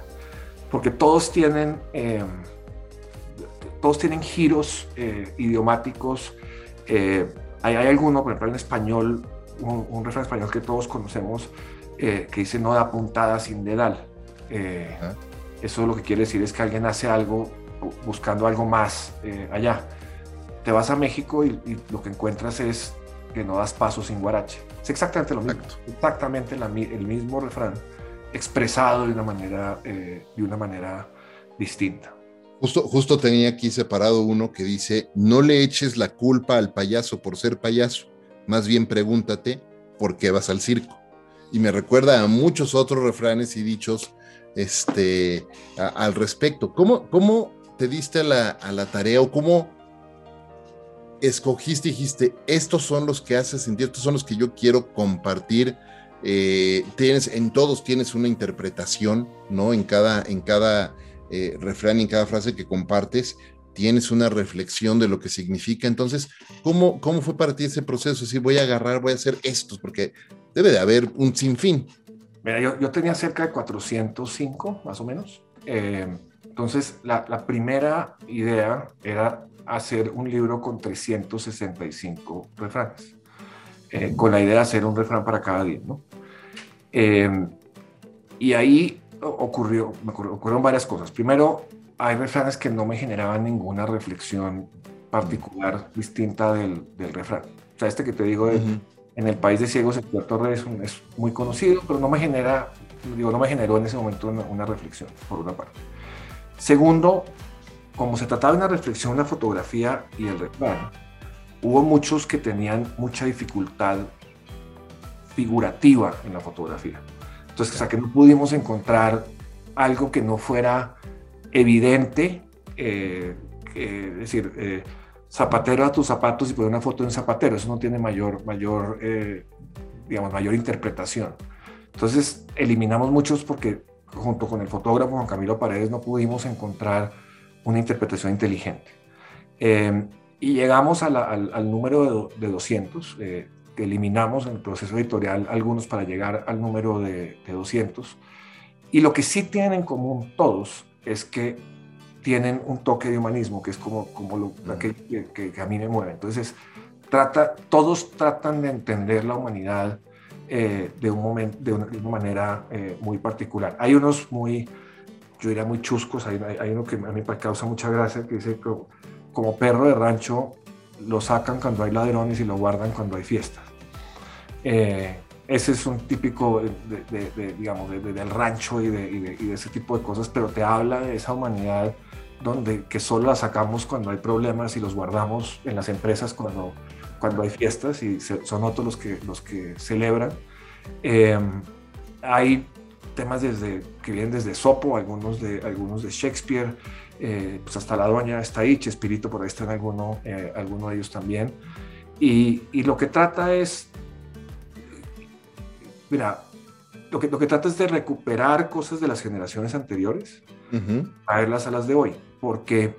porque todos tienen, eh, todos tienen giros eh, idiomáticos. Eh, hay, hay, alguno, por ejemplo, en español, un, refrán español que todos conocemos, que dice no da puntada sin dedal. Eso lo que quiere decir es que alguien hace algo buscando algo más allá. Te vas a México y, lo que encuentras es que no das paso sin guarache. Es exactamente lo mismo, exactamente el mismo refrán expresado de una manera, eh, de una manera distinta. Justo, justo tenía aquí separado uno que dice, no le eches la culpa al payaso por ser payaso, más bien pregúntate por qué vas al circo. Y me recuerda a muchos otros refranes y dichos este, al respecto. ¿Cómo, ¿Cómo te diste a la, a la tarea o cómo escogiste y dijiste, estos son los que haces sentir, estos son los que yo quiero compartir eh, tienes, en todos tienes una interpretación, ¿no? En cada, en cada eh, refrán en cada frase que compartes, tienes una reflexión de lo que significa. Entonces, ¿cómo, cómo fue para ti ese proceso? Si voy a agarrar, voy a hacer estos, porque debe de haber un sinfín. Mira, yo, yo tenía cerca de 405, más o menos. Eh, entonces, la, primera idea era hacer un libro con 365 refranes. Eh, con la idea de hacer un refrán para cada día, ¿no? Em, y ahí ocurrió, me ocurrieron varias cosas. Primero, hay refranes que no me generaban ninguna reflexión particular distinta del, del refrán. O sea, este que te digo, en el país de ciegos, el Torre es, es, muy conocido, pero no me genera, digo, no me generó en ese momento una, una reflexión, por una parte. Segundo, como se trataba de una reflexión, una fotografía y el refrán, hubo muchos que tenían mucha dificultad figurativa en la fotografía. Entonces, o sea, que no pudimos encontrar algo que no fuera evidente, eh, es decir, eh, zapatero a tus zapatos y poner una foto en zapatero, eso no tiene mayor, mayor, eh, digamos, mayor interpretación. Entonces, eliminamos muchos porque junto con el fotógrafo Juan Camilo Paredes no pudimos encontrar una interpretación inteligente. Y llegamos al, número de, 200, eh, que eliminamos en el proceso editorial algunos para llegar al número de, 200. Y lo que sí tienen en común todos es que tienen un toque de humanismo, que es como, como lo que, que, a mí me mueve. Entonces, trata, todos tratan de entender la humanidad eh, de, un momento, de, una, manera eh, muy particular. Hay unos muy, yo diría muy chuscos, hay, hay, uno que a mí me causa mucha gracia, que dice que como perro de rancho lo sacan cuando hay ladrones y lo guardan cuando hay fiestas. Eh, ese es un típico de, digamos, del rancho y, de, ese tipo de cosas, pero te habla de esa humanidad donde que solo la sacamos cuando hay problemas y los guardamos en las empresas cuando, cuando hay fiestas y son otros los que, los que celebran. Eh, hay temas desde, que vienen desde Sopo, algunos de, algunos de Shakespeare, eh, pues hasta la doña está ahí, Chespirito por ahí está en alguno, alguno de ellos también. Y, y, lo que trata es Mira, lo que, lo que trata es de recuperar cosas de las generaciones anteriores, a verlas a las de hoy, porque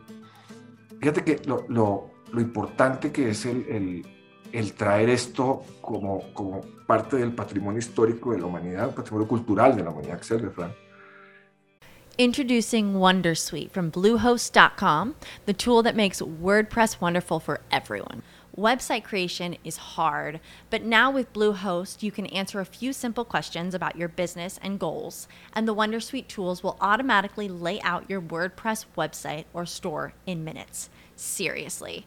fíjate que lo, lo, lo importante que es el, el, el, traer esto como, como parte del patrimonio histórico de la humanidad, patrimonio cultural de la humanidad, que es el refrán. Introducing Wondersuite from Bluehost.com, the tool that makes WordPress wonderful for everyone. Website creation is hard, but now with Bluehost, you can answer a few simple questions about your business and goals, and the Wondersuite tools will automatically lay out your WordPress website or store in minutes. Seriously.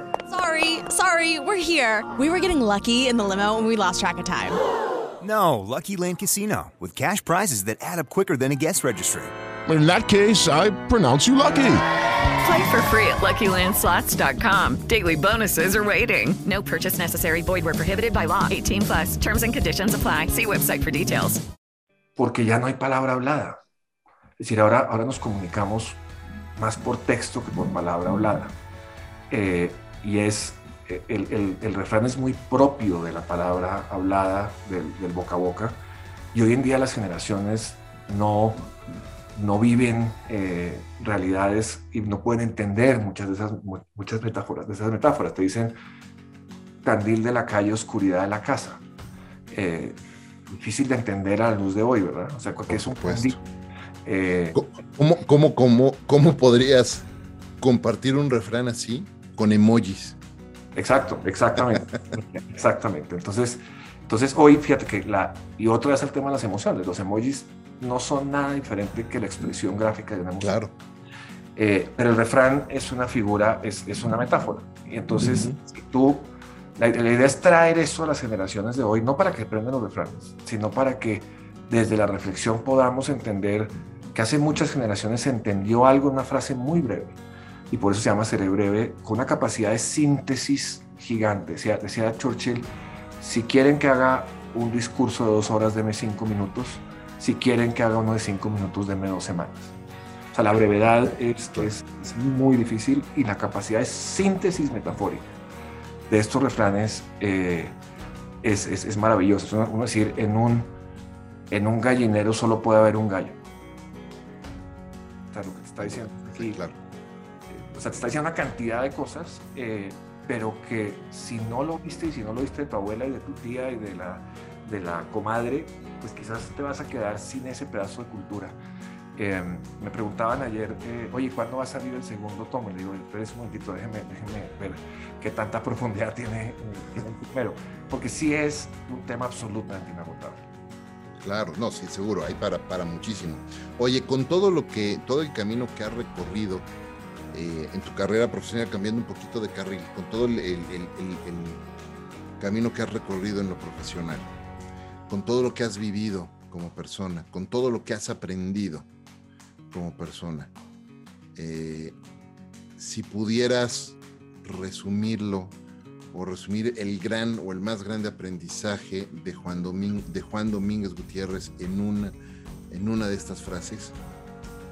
Sorry, sorry, we're here. We were getting lucky in the limo and we lost track of time. No, Lucky Land Casino, with cash prizes that add up quicker than a guest registry. In that case, I pronounce you lucky. Play for free at LuckyLandSlots.com. Daily bonuses are waiting. No purchase necessary. Void where prohibited by law. 18 plus. Terms and conditions apply. See website for details. Porque ya no hay palabra hablada. Es decir, ahora, ahora nos comunicamos más por texto que por palabra hablada. Eh, y es el, el, refrán es muy propio de la palabra hablada, del, del, boca a boca, y hoy en día las generaciones no, no viven eh, realidades y no pueden entender muchas de esas muchas metáforas. De esas metáforas te dicen candil de la calle, oscuridad de la casa. Eh, difícil de entender a la luz de hoy, ¿verdad? O sea, que es un candil. Eh, ¿Cómo, cómo, cómo, ¿Cómo podrías compartir un refrán así con emojis? Exacto, exactamente. exactamente. Entonces, entonces, hoy, fíjate que la. Y otra vez el tema de las emociones. Los emojis no son nada diferente que la expresión gráfica de una emoción. Claro. Eh, pero el refrán es una figura, es, es una metáfora. Y entonces, si tú. La, la, idea es traer eso a las generaciones de hoy, no para que aprendan los refranes, sino para que desde la reflexión podamos entender que hace muchas generaciones se entendió algo en una frase muy breve y por eso se llama Cerebreve, con una capacidad de síntesis gigante. Decía, decía Churchill, si quieren que haga un discurso de dos horas, deme cinco minutos. Si quieren que haga uno de cinco minutos, deme dos semanas. O sea, la brevedad es, es, es muy difícil y la capacidad de síntesis metafórica de estos refranes eh, es, es, es, maravilloso. Uno decir, en un, en un gallinero solo puede haber un gallo. O sea, lo que te está diciendo. Sí, claro o sea, te está diciendo una cantidad de cosas, eh, pero que si no lo viste y si no lo viste de tu abuela y de tu tía y de la, de la comadre, pues quizás te vas a quedar sin ese pedazo de cultura. Eh, me preguntaban ayer, eh, oye, ¿cuándo va a salir el segundo tomo? Le digo, espérese un momentito, déjeme, déjeme ver qué tanta profundidad tiene, tiene el primero, porque sí es un tema absolutamente inagotable. Claro, no, sí, seguro, hay para, para muchísimo. Oye, con todo lo que, todo el camino que has recorrido, eh, en tu carrera profesional, cambiando un poquito de carril, con todo el, camino que has recorrido en lo profesional, con todo lo que has vivido como persona, con todo lo que has aprendido como persona. eh, si pudieras resumirlo o resumir el gran o el más grande aprendizaje de Juan, de Juan Domínguez Gutiérrez en una, en una de estas frases,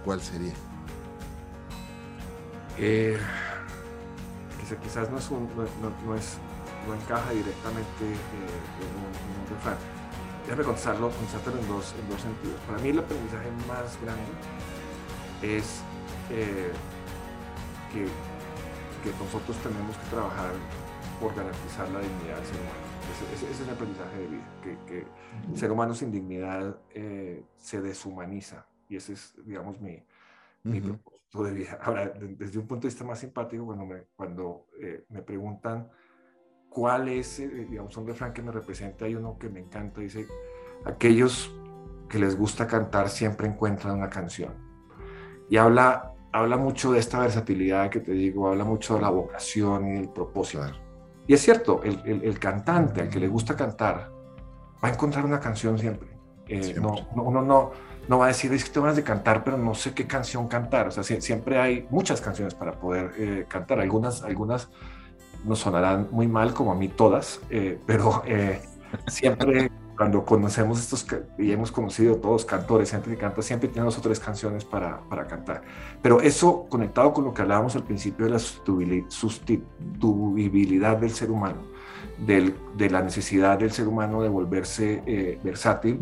¿cuál sería? Eh, quizás no, es un, no, es, no encaja directamente eh, en, un, en, refrán. Déjame contestarlo, contestarlo en, dos, en dos sentidos. Para mí el aprendizaje más grande es eh, que, que nosotros tenemos que trabajar por garantizar la dignidad del ser humano. Ese, es el aprendizaje de vida, que, el ser humano sin dignidad eh, se deshumaniza. Y ese es, digamos, mi, mi propósito vida. Ahora, desde un punto de vista más simpático, cuando me, cuando, eh, me preguntan cuál es, eh, digamos, un refrán que me representa, hay uno que me encanta, dice, aquellos que les gusta cantar siempre encuentran una canción. Y habla, habla mucho de esta versatilidad que te digo, habla mucho de la vocación y el propósito. Y es cierto, el, el, cantante, al que le gusta cantar, va a encontrar una canción siempre. Eh, no, uno no, no va a decir, es que tengo ganas de cantar, pero no sé qué canción cantar. O sea, siempre hay muchas canciones para poder eh, cantar. Algunas, algunas nos sonarán muy mal, como a mí todas, eh, pero siempre cuando conocemos estos, y hemos conocido todos cantores, gente que canta, siempre tiene dos o tres canciones para, para cantar. Pero eso conectado con lo que hablábamos al principio de la sustituibilidad del ser humano, del, de la necesidad del ser humano de volverse eh, versátil,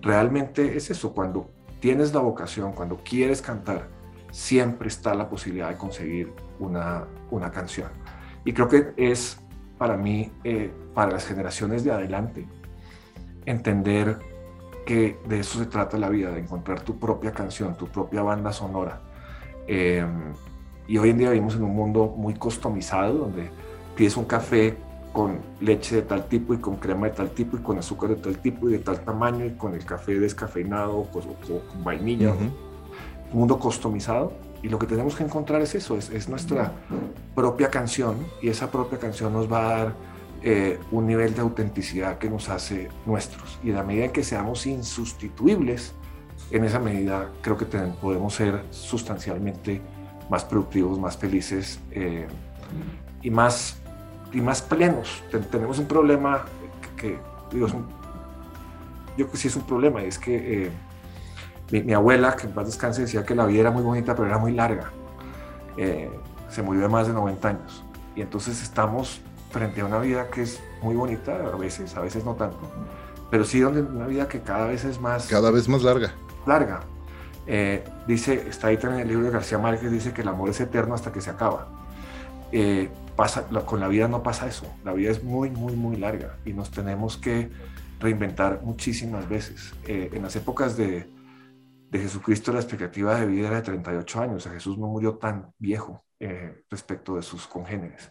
realmente es eso, cuando tienes la vocación, cuando quieres cantar, siempre está la posibilidad de conseguir una, una canción. Y creo que es para mí, eh, para las generaciones de adelante, entender que de eso se trata la vida, de encontrar tu propia canción, tu propia banda sonora. Em, y hoy en día vivimos en un mundo muy customizado, donde pides un café con leche de tal tipo y con crema de tal tipo y con azúcar de tal tipo y de tal tamaño y con el café descafeinado o, con vainilla. Un mundo customizado. Y lo que tenemos que encontrar es eso, es, es nuestra propia canción y esa propia canción nos va a dar eh, un nivel de autenticidad que nos hace nuestros. Y a la medida en que seamos insustituibles, en esa medida creo que podemos ser sustancialmente más productivos, más felices eh, y, más, y más plenos. tenemos un problema que, digo, yo creo que sí es un problema, y es que eh, mi, mi, abuela, que en paz descanse, decía que la vida era muy bonita, pero era muy larga. se murió de más de 90 años. Y entonces estamos frente a una vida que es muy bonita a veces, a veces no tanto, pero sí donde una vida que cada vez es más... Cada vez más larga. Larga. Eh, dice, está ahí también en el libro de García Márquez, dice que el amor es eterno hasta que se acaba. Eh, pasa, con la vida no pasa eso, la vida es muy, muy, muy larga y nos tenemos que reinventar muchísimas veces. Eh, en las épocas de, de, Jesucristo la expectativa de vida era de 38 años, o sea, Jesús no murió tan viejo respecto de sus congéneres.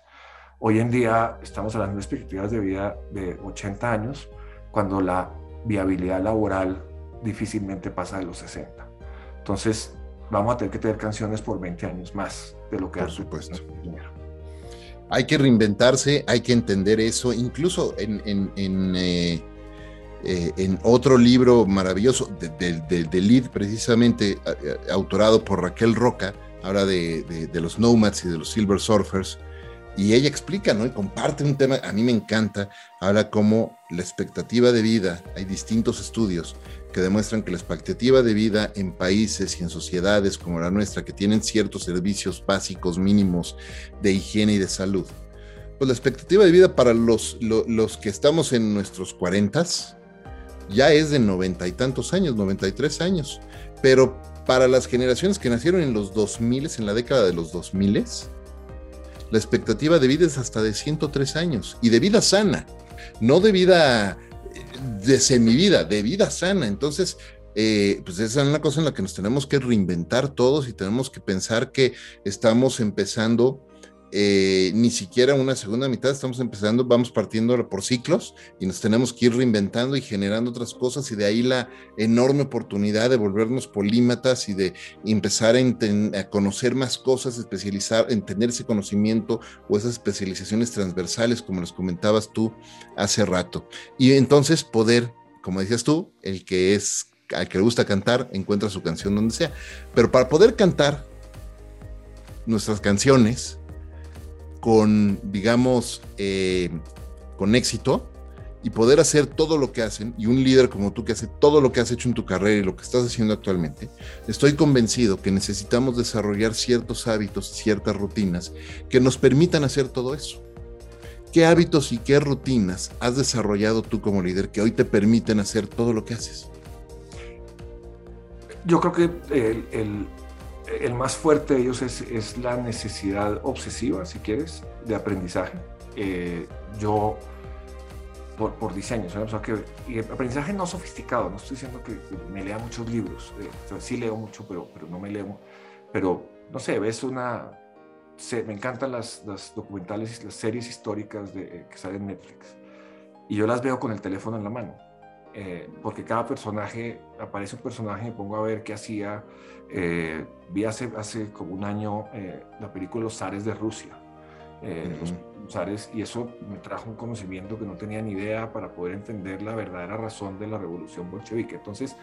Hoy en día estamos hablando de expectativas de vida de 80 años, cuando la viabilidad laboral difícilmente pasa de los 60. Entonces, vamos a tener que tener canciones por 20 años más de lo que Por supuesto. Hay que reinventarse, hay que entender eso, incluso en, eh, eh, otro libro maravilloso de, de, precisamente autorado por Raquel Roca, habla de, de, los Nomads y de los Silver Surfers, y ella explica, ¿no? Y comparte un tema, a mí me encanta, habla como la expectativa de vida, hay distintos estudios que demuestran que la expectativa de vida en países y en sociedades como la nuestra, que tienen ciertos servicios básicos mínimos de higiene y de salud, pues la expectativa de vida para los, los, que estamos en nuestros cuarentas ya es de noventa y tantos años, 93 años, pero para las generaciones que nacieron en los 2000, en la década de los 2000, la expectativa de vida es hasta de 103 años y de vida sana, no de vida de semivida, de vida sana. Entonces, eh, pues esa es una cosa en la que nos tenemos que reinventar todos y tenemos que pensar que estamos empezando eh, ni siquiera una segunda mitad, estamos empezando, vamos partiendo por ciclos y nos tenemos que ir reinventando y generando otras cosas y de ahí la enorme oportunidad de volvernos polímatas y de empezar a, conocer más cosas, especializar, en tener ese conocimiento o esas especializaciones transversales, como les comentabas tú hace rato. Y entonces poder, como decías tú, el que es al que le gusta cantar encuentra su canción donde sea. Pero para poder cantar nuestras canciones con, digamos, eh, con éxito y poder hacer todo lo que hacen, y un líder como tú que hace todo lo que has hecho en tu carrera y lo que estás haciendo actualmente, estoy convencido que necesitamos desarrollar ciertos hábitos, ciertas rutinas que nos permitan hacer todo eso. ¿Qué hábitos y qué rutinas has desarrollado tú como líder que hoy te permiten hacer todo lo que haces? Yo creo que el, el, más fuerte de ellos es, es, la necesidad obsesiva, si quieres, de aprendizaje. Eh, yo por, por diseño. O sea, que, y el aprendizaje no sofisticado, no estoy diciendo que me lea muchos libros, eh, sí leo mucho, pero, pero no me leo. Pero, no sé, ves una... me encantan las, las documentales, las series históricas de, eh, que salen en Netflix. Y yo las veo con el teléfono en la mano. Eh, porque cada personaje, aparece un personaje, me pongo a ver qué hacía. Vi hace, hace como un año la película Los Zares de Rusia. Los y eso me trajo un conocimiento que no tenía ni idea para poder entender la verdadera razón de la revolución bolchevique. Entonces,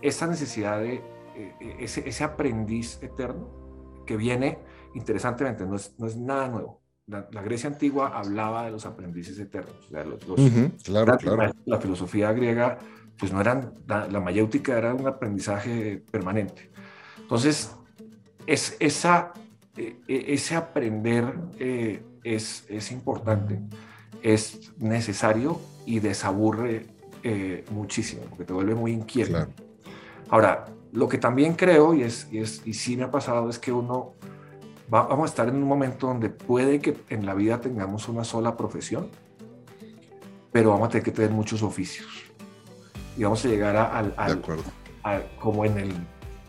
esa necesidad de eh, eh, ese, aprendiz eterno que viene, interesantemente, no es, no es nada nuevo. La, Grecia antigua hablaba de los aprendices eternos. claro, claro. La filosofía griega, pues no eran, la, mayéutica era un aprendizaje permanente. Entonces, es esa, eh, ese aprender es, importante, es necesario y desaburre eh, muchísimo, porque te vuelve muy inquieto. Ahora, lo que también creo, y, es, y, es, y sí me ha pasado, es que uno va, vamos a estar en un momento donde puede que en la vida tengamos una sola profesión, pero vamos a tener que tener muchos oficios. Y vamos a llegar al, como en el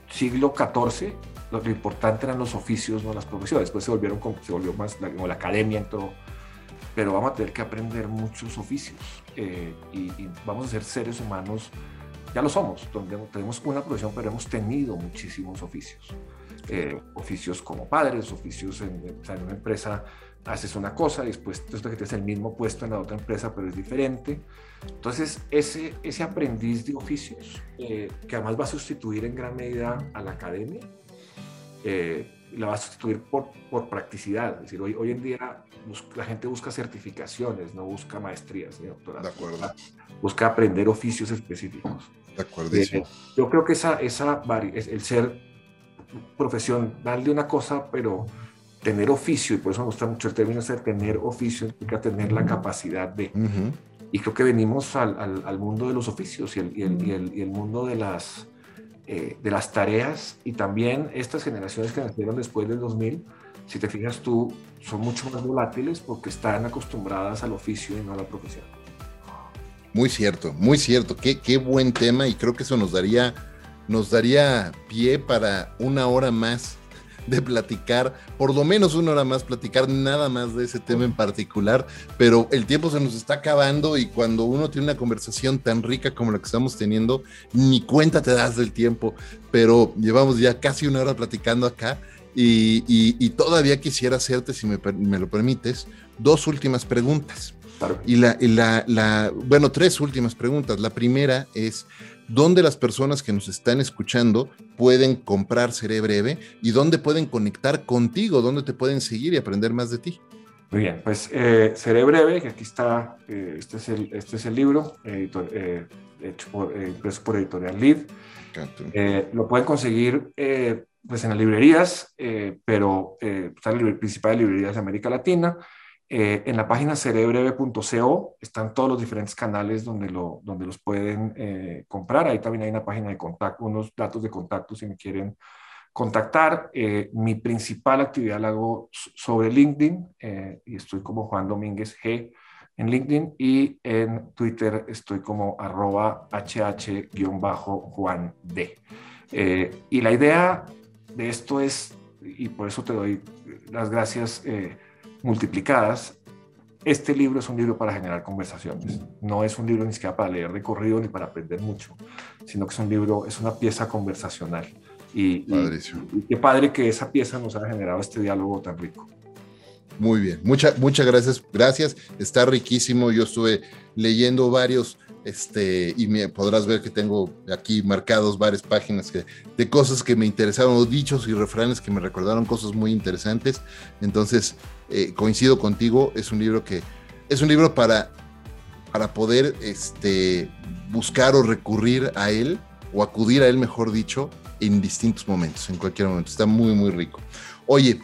siglo XIV, lo, importante eran los oficios, no las profesiones. Después se volvieron, se volvió más, la, como la academia entró. Pero vamos a tener que aprender muchos oficios eh, y, vamos a ser seres humanos, ya lo somos, donde tenemos una profesión, pero hemos tenido muchísimos oficios. Eh, oficios como padres, oficios en, en, una empresa haces una cosa y después tú que tienes el mismo puesto en la otra empresa, pero es diferente. Entonces, ese, ese aprendiz de oficios, eh, que además va a sustituir en gran medida a la academia, eh, la va a sustituir por, por practicidad. Es decir, hoy, hoy en día la gente busca certificaciones, no busca maestrías ni doctorados. De acuerdo. Busca, aprender oficios específicos. De acuerdo. Eh, yo creo que esa, esa, el ser profesión, darle una cosa, pero tener oficio, y por eso me gusta mucho el término de tener oficio, implica tener la capacidad de. Y creo que venimos al, al, al, mundo de los oficios y el, y el, y el, y el mundo de las eh, de las tareas y también estas generaciones que nacieron después del 2000, si te fijas tú, son mucho más volátiles porque están acostumbradas al oficio y no a la profesión. Muy cierto, muy cierto. Qué, qué buen tema y creo que eso nos daría, nos daría pie para una hora más de platicar, por lo menos una hora más, platicar nada más de ese tema en particular, pero el tiempo se nos está acabando y cuando uno tiene una conversación tan rica como la que estamos teniendo, ni cuenta te das del tiempo, pero llevamos ya casi una hora platicando acá y, todavía quisiera hacerte, si me, lo permites, dos últimas preguntas. Y la, la, la, bueno, tres últimas preguntas. La primera es, dónde las personas que nos están escuchando pueden comprar Seré Breve y dónde pueden conectar contigo, dónde te pueden seguir y aprender más de ti. Muy bien, pues eh, Seré Breve, que aquí está, eh, este, es el, este es el libro, eh, hecho por, impreso por Editorial Lead. lo pueden conseguir pues en las librerías, pero están en las principales librerías de América Latina. Eh, en la página cerebreve.co están todos los diferentes canales donde, donde los pueden eh, comprar. Ahí también hay una página de contacto, unos datos de contacto si me quieren contactar. Eh, mi principal actividad la hago sobre LinkedIn y estoy como Juan Domínguez G en LinkedIn y en Twitter estoy como arroba hh-juan D. y la idea de esto es, y por eso te doy las gracias, multiplicadas, este libro es un libro para generar conversaciones. No es un libro ni siquiera para leer de corrido ni para aprender mucho, sino que es un libro, es una pieza conversacional. Y, qué padre que esa pieza nos haya generado este diálogo tan rico. Muy bien, muchas muchas gracias, gracias. Está riquísimo. Yo estuve leyendo varios este, y me podrás ver que tengo aquí marcados varias páginas que, de cosas que me interesaron, o dichos y refranes que me recordaron cosas muy interesantes. Entonces, eh, coincido contigo, es un libro que es un libro para, para poder este, buscar o recurrir a él, o acudir a él, mejor dicho, en distintos momentos, en cualquier momento. Está muy, muy rico. Oye,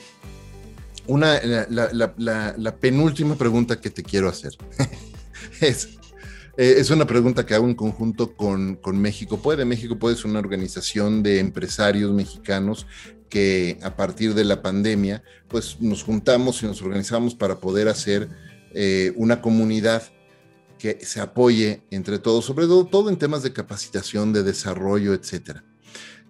una, la, penúltima pregunta que te quiero hacer es, eh, es una pregunta que hago en conjunto con, con México Puede. México Puede es una organización de empresarios mexicanos que a partir de la pandemia, pues nos juntamos y nos organizamos para poder hacer eh, una comunidad que se apoye entre todos, sobre todo, todo en temas de capacitación, de desarrollo, etcétera.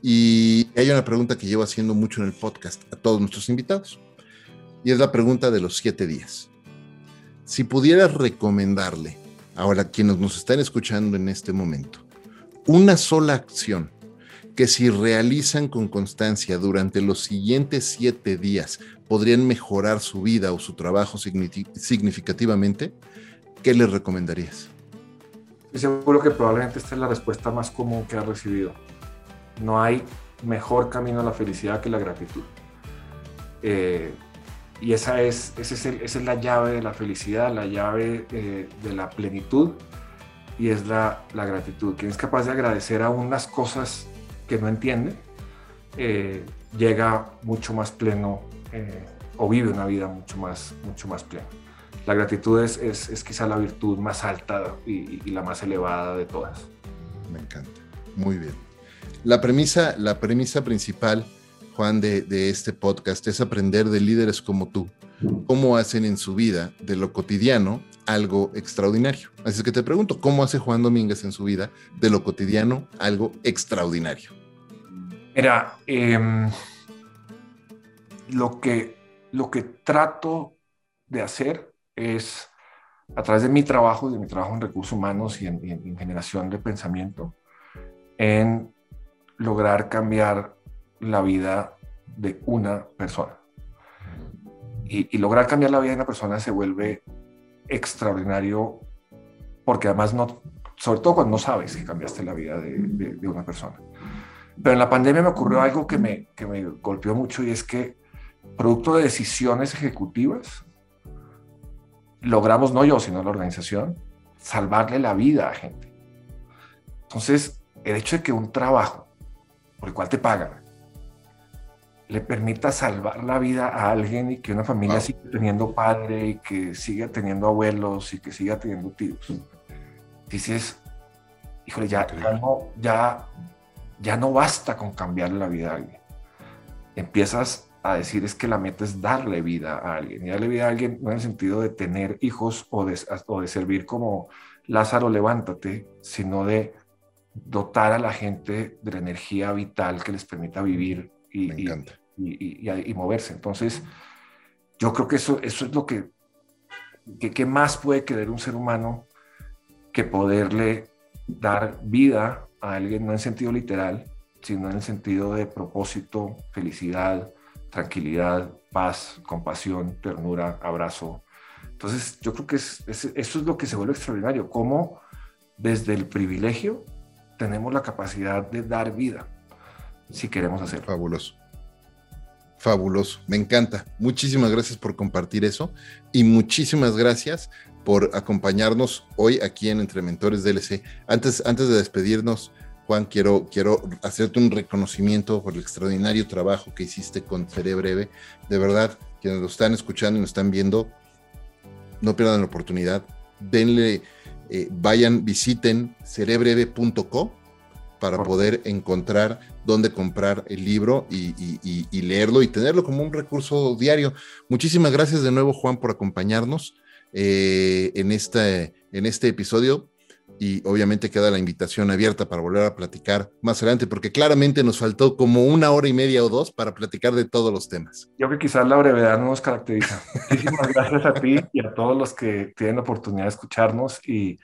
Y hay una pregunta que llevo haciendo mucho en el podcast a todos nuestros invitados y es la pregunta de los siete días. Si pudieras recomendarle, ahora quienes nos están escuchando en este momento, una sola acción que si realizan con constancia durante los siguientes siete días podrían mejorar su vida o su trabajo significativamente, ¿qué les recomendarías? seguro que probablemente esta es la respuesta más común que ha recibido. No hay mejor camino a la felicidad que la gratitud. Eh, y esa es, esa es, la llave de la felicidad, la llave eh, de la plenitud y es la, la, gratitud. Quien es capaz de agradecer aún las cosas que no entiende, eh, llega mucho más pleno eh, o vive una vida mucho más, mucho más plena. La gratitud es, es, es quizá la virtud más alta y, y, la más elevada de todas. Me encanta. Muy bien. La premisa, la premisa principal Juan, de, este podcast es aprender de líderes como tú, cómo hacen en su vida de lo cotidiano algo extraordinario. Así es que te pregunto, ¿cómo hace Juan Domínguez en su vida de lo cotidiano algo extraordinario? Mira, em, lo, que, lo que trato de hacer es, a través de mi trabajo, de mi trabajo en recursos humanos y en generación de pensamiento, en lograr cambiar la vida de una persona. Y, lograr cambiar la vida de una persona se vuelve extraordinario porque además no, sobre todo cuando no sabes que cambiaste la vida de, una persona. Pero en la pandemia me ocurrió algo que me, que me golpeó mucho y es que producto de decisiones ejecutivas, logramos, no yo, sino la organización, salvarle la vida a gente. Entonces, el hecho de que un trabajo por el cual te pagan le permita salvar la vida a alguien y que una familia siga teniendo padre y que siga teniendo abuelos y que siga teniendo tíos. Dices, híjole, ya, ya, no, ya, ya no basta con cambiarle la vida a alguien. Empiezas a decir es que la meta es darle vida a alguien. Y darle vida a alguien no en el sentido de tener hijos o de, o de servir como Lázaro, levántate, sino de dotar a la gente de la energía vital que les permita vivir y, moverse. Entonces, yo creo que eso, eso es lo que, que, más puede querer un ser humano que poderle dar vida a alguien, no en sentido literal, sino en el sentido de propósito, felicidad, tranquilidad, paz, compasión, ternura, abrazo. Entonces, yo creo que es, eso es lo que se vuelve extraordinario, cómo desde el privilegio tenemos la capacidad de dar vida si queremos hacerlo. Fabuloso. Fabuloso, me encanta. Muchísimas gracias por compartir eso y muchísimas gracias por acompañarnos hoy aquí en Entre Mentores DLC. Antes, antes de despedirnos, Juan, quiero, quiero hacerte un reconocimiento por el extraordinario trabajo que hiciste con Cerebreve. De verdad, quienes lo están escuchando y nos están viendo, no pierdan la oportunidad. Denle, eh, vayan, visiten cerebreve.co para poder encontrar dónde comprar el libro y, leerlo y tenerlo como un recurso diario. Muchísimas gracias de nuevo, Juan, por acompañarnos eh, en, este, en este episodio. Y obviamente queda la invitación abierta para volver a platicar más adelante, porque claramente nos faltó como una hora y media o dos para platicar de todos los temas. Yo creo que quizás la brevedad no nos caracteriza. Muchísimas gracias a ti y a todos los que tienen la oportunidad de escucharnos y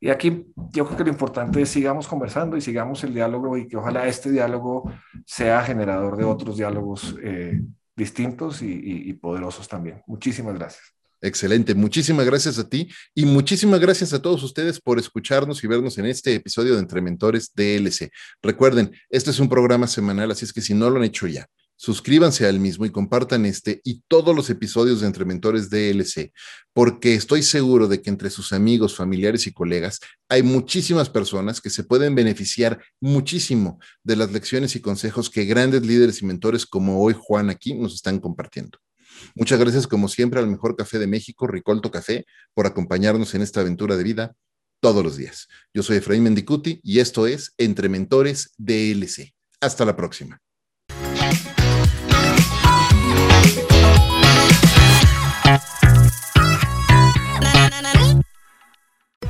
y aquí yo creo que lo importante es sigamos conversando y sigamos el diálogo y que ojalá este diálogo sea generador de otros diálogos eh, distintos y, y poderosos también. Muchísimas gracias. Excelente. Muchísimas gracias a ti y muchísimas gracias a todos ustedes por escucharnos y vernos en este episodio de Entre Mentores DLC. Recuerden, este es un programa semanal, así es que si no lo han hecho ya, suscríbanse al mismo y compartan este y todos los episodios de Entre Mentores DLC, porque estoy seguro de que entre sus amigos, familiares y colegas hay muchísimas personas que se pueden beneficiar muchísimo de las lecciones y consejos que grandes líderes y mentores como hoy Juan aquí nos están compartiendo. Muchas gracias como siempre al mejor café de México, Ricolto Café, por acompañarnos en esta aventura de vida todos los días. Yo soy Efraín Mendicuti y esto es Entre Mentores DLC. Hasta la próxima.